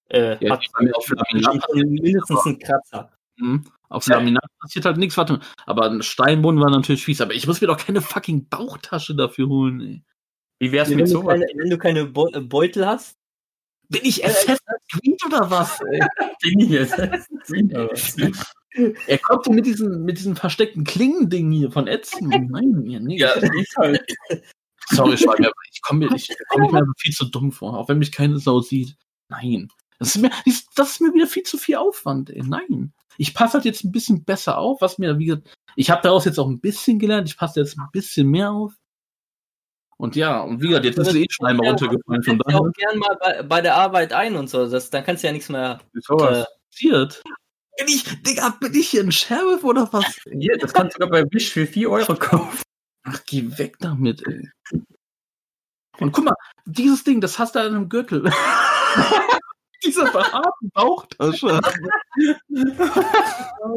äh, Ja, hat Laminat mindestens einen Kratzer. Mhm. Auf Laminat passiert halt nichts, warte. Aber ein Steinboden war natürlich fies. Aber ich muss mir doch keine fucking Bauchtasche dafür holen, ey. Wie wär's Wenn mit sowas? keine, wenn du keine Beu- äh, Beutel hast, Bin ich Assassin's Creed oder was, ey? <laughs> Bin ich jetzt? <laughs> Er kommt mit diesen, mit diesen versteckten Klingendingen hier von Ätzen. <laughs> Nein, ja, nee. Ja, ich halt. Sorry, Schwager, ich komme mir, ich komm mir einfach viel zu dumm vor, auch wenn mich keine Sau sieht. Nein. Das ist mir, das ist mir wieder viel zu viel Aufwand, ey. Nein. Ich passe halt jetzt ein bisschen besser auf, was mir, wie gesagt, ich habe daraus jetzt auch ein bisschen gelernt, ich passe jetzt ein bisschen mehr auf. Und ja, und wie gesagt, jetzt ist eh schon einmal runtergefallen, von daher auch gern mal bei, bei der Arbeit ein und so. Das, dann kannst du ja nichts mehr. Sowas. Äh, passiert. Bin ich, Digga, bin ich hier ein Sheriff oder was? Hier, das kannst du sogar bei Wish für 4 Euro kaufen. Ach, geh weg damit, ey. Und guck mal, dieses Ding, das hast du an einem Gürtel. <laughs> Diese behaarten Bauchtasche. <laughs>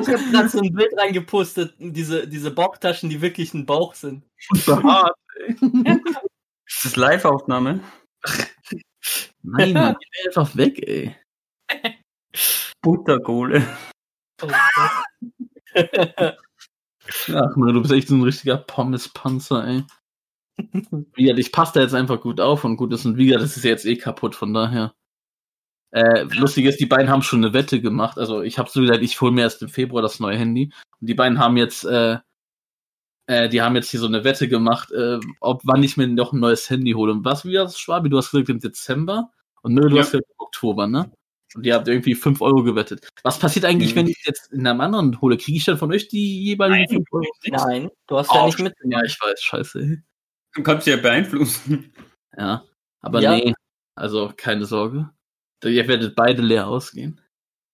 Ich habe gerade so ein Bild reingepostet, diese, diese Bauchtaschen, die wirklich ein Bauch sind. Behaart, ey. Ist das Live-Aufnahme? Nein, Mann, geh einfach weg, ey. Butterkohle. Ach man, du bist echt so ein richtiger Pommes-Panzer, ey. Wie gesagt, ich passe da jetzt einfach gut auf und gut ist. Und wie gesagt, das ist ja jetzt eh kaputt, von daher. Äh, lustig ist, die beiden haben schon eine Wette gemacht. Also ich habe so gesagt, ich hole mir erst im Februar das neue Handy. Und die beiden haben jetzt, äh, äh, die haben jetzt hier so eine Wette gemacht, äh, ob wann ich mir noch ein neues Handy hole. Und was, wie das, Schwabi? Du hast gesagt im Dezember. Und nö, du Ja. hast gesagt im Oktober, ne? Und ihr habt irgendwie 5 Euro gewettet. Was passiert eigentlich, Mhm. wenn ich jetzt in einem anderen hole? Kriege ich dann von euch die jeweiligen Nein. 5 Euro? Nein, du hast ja Oh, nicht mit. Ja, ich weiß, scheiße. Du kannst ja beeinflussen. Ja, aber Ja. nee, also keine Sorge. Ihr werdet beide leer ausgehen.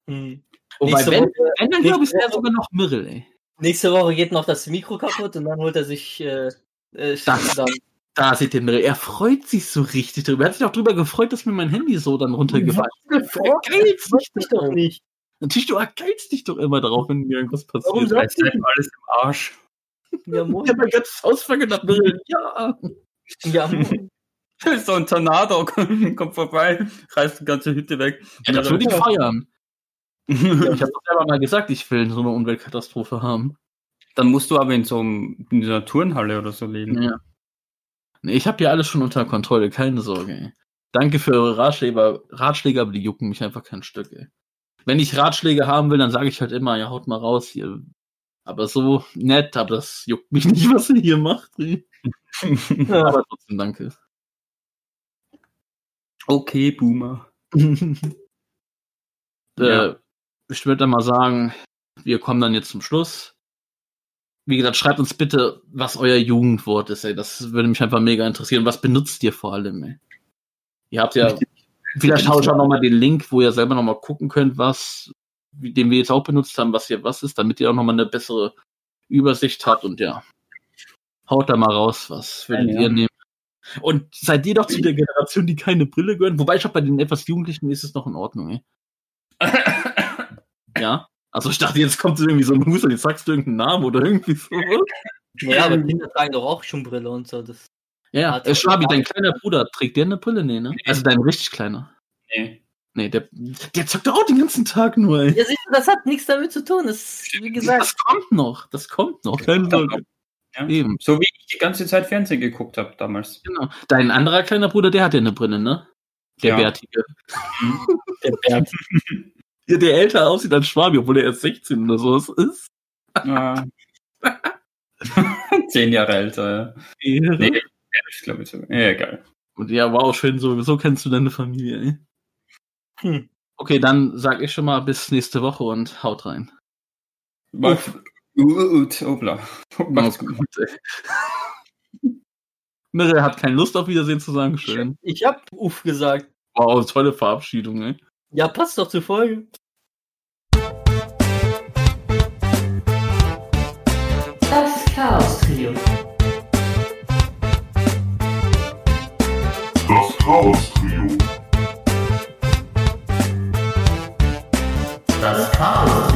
Hm. Wobei, Nächste wenn, Woche- wenn dann glaube ich, wäre sogar noch Mirrell, ey. Nächste Woche geht noch das Mikro kaputt und dann holt er sich. Äh, äh, Das- Da seht ihr Mirrell, er freut sich so richtig drüber. Er hat sich auch drüber gefreut, dass mir mein Handy so dann runtergefallen ist. Er geizt mich doch nicht. Natürlich, du ergeilst dich doch immer darauf, wenn mir irgendwas passiert. Warum sagst du halt alles im Arsch. Ja, moin. Ich habe mein ganzes Haus vergedacht, Mirrell. Ja. Ja, moin. <laughs> So ein Tornado, <laughs> kommt vorbei, reißt die ganze Hütte weg. ja das würde ich Ja. feiern. <laughs> Ich habe doch selber mal gesagt, ich will so eine Umweltkatastrophe haben. Dann musst du aber in so, einem, in so einer Turnhalle oder so leben. Ja. Ich habe hier alles schon unter Kontrolle, keine Sorge. Ey. Danke für eure Ratschläge, Ratschläge, aber die jucken mich einfach kein Stück. Ey. Wenn ich Ratschläge haben will, dann sage ich halt immer, ja, haut mal raus hier. Aber so nett, aber das juckt mich nicht, was ihr hier macht. Aber trotzdem danke. Okay, Boomer. <laughs> äh, ich würde dann mal sagen, wir kommen dann jetzt zum Schluss. Wie gesagt, schreibt uns bitte, was euer Jugendwort ist, ey. Das würde mich einfach mega interessieren. Was benutzt ihr vor allem, ey? Ihr habt ja, vielleicht haue ich auch nochmal den Link, wo ihr selber nochmal gucken könnt, was, den wir jetzt auch benutzt haben, was hier was ist, damit ihr auch nochmal eine bessere Übersicht habt und ja. Haut da mal raus, was würdet Ja, ja. ihr nehmen? Und seid ihr doch zu der Generation, die keine Brille gehören? Wobei ich glaube, bei den etwas Jugendlichen ist es noch in Ordnung, ey. <laughs> Ja. Also ich dachte, jetzt kommt irgendwie so ein Huster, jetzt sagst du irgendeinen Namen oder irgendwie so. Ja, aber Kinder tragen doch auch schon Brille und so. Das Ja, ja. Äh, Schwabi, dein kleiner Bruder, trägt der eine Brille? Nee, ne? Also dein richtig kleiner. Nee. Nee, der, der zockt doch auch den ganzen Tag nur, ey. Ja, siehst du, das hat nichts damit zu tun. Das wie gesagt, Das kommt noch, das kommt noch. Keine Sorge. Ja. Eben, So wie ich die ganze Zeit Fernsehen geguckt habe damals. genau. Dein anderer kleiner Bruder, der hat ja eine Brille, ne? Der Ja. Bärtige. der Berg. <laughs> Ja, der älter aussieht als Schwabi, obwohl er erst 16 oder so ist. Ah. <laughs> Zehn Jahre älter, ja. Ehre. Nee, ich glaube. Ja, egal. Und ja, wow, schön, so, so kennst du deine Familie, ey. Hm. Okay, dann sag ich schon mal bis nächste Woche und haut rein. Mach, Gut, hoppla. <laughs> hoppla. Mirre hat keine Lust auf Wiedersehen zu sagen. Schön. Ich hab Uff gesagt. Wow, tolle Verabschiedung, ey. Ja, passt doch zur Folge. Das Chaos Trio. Das Chaos Trio. Das Chaos Trio.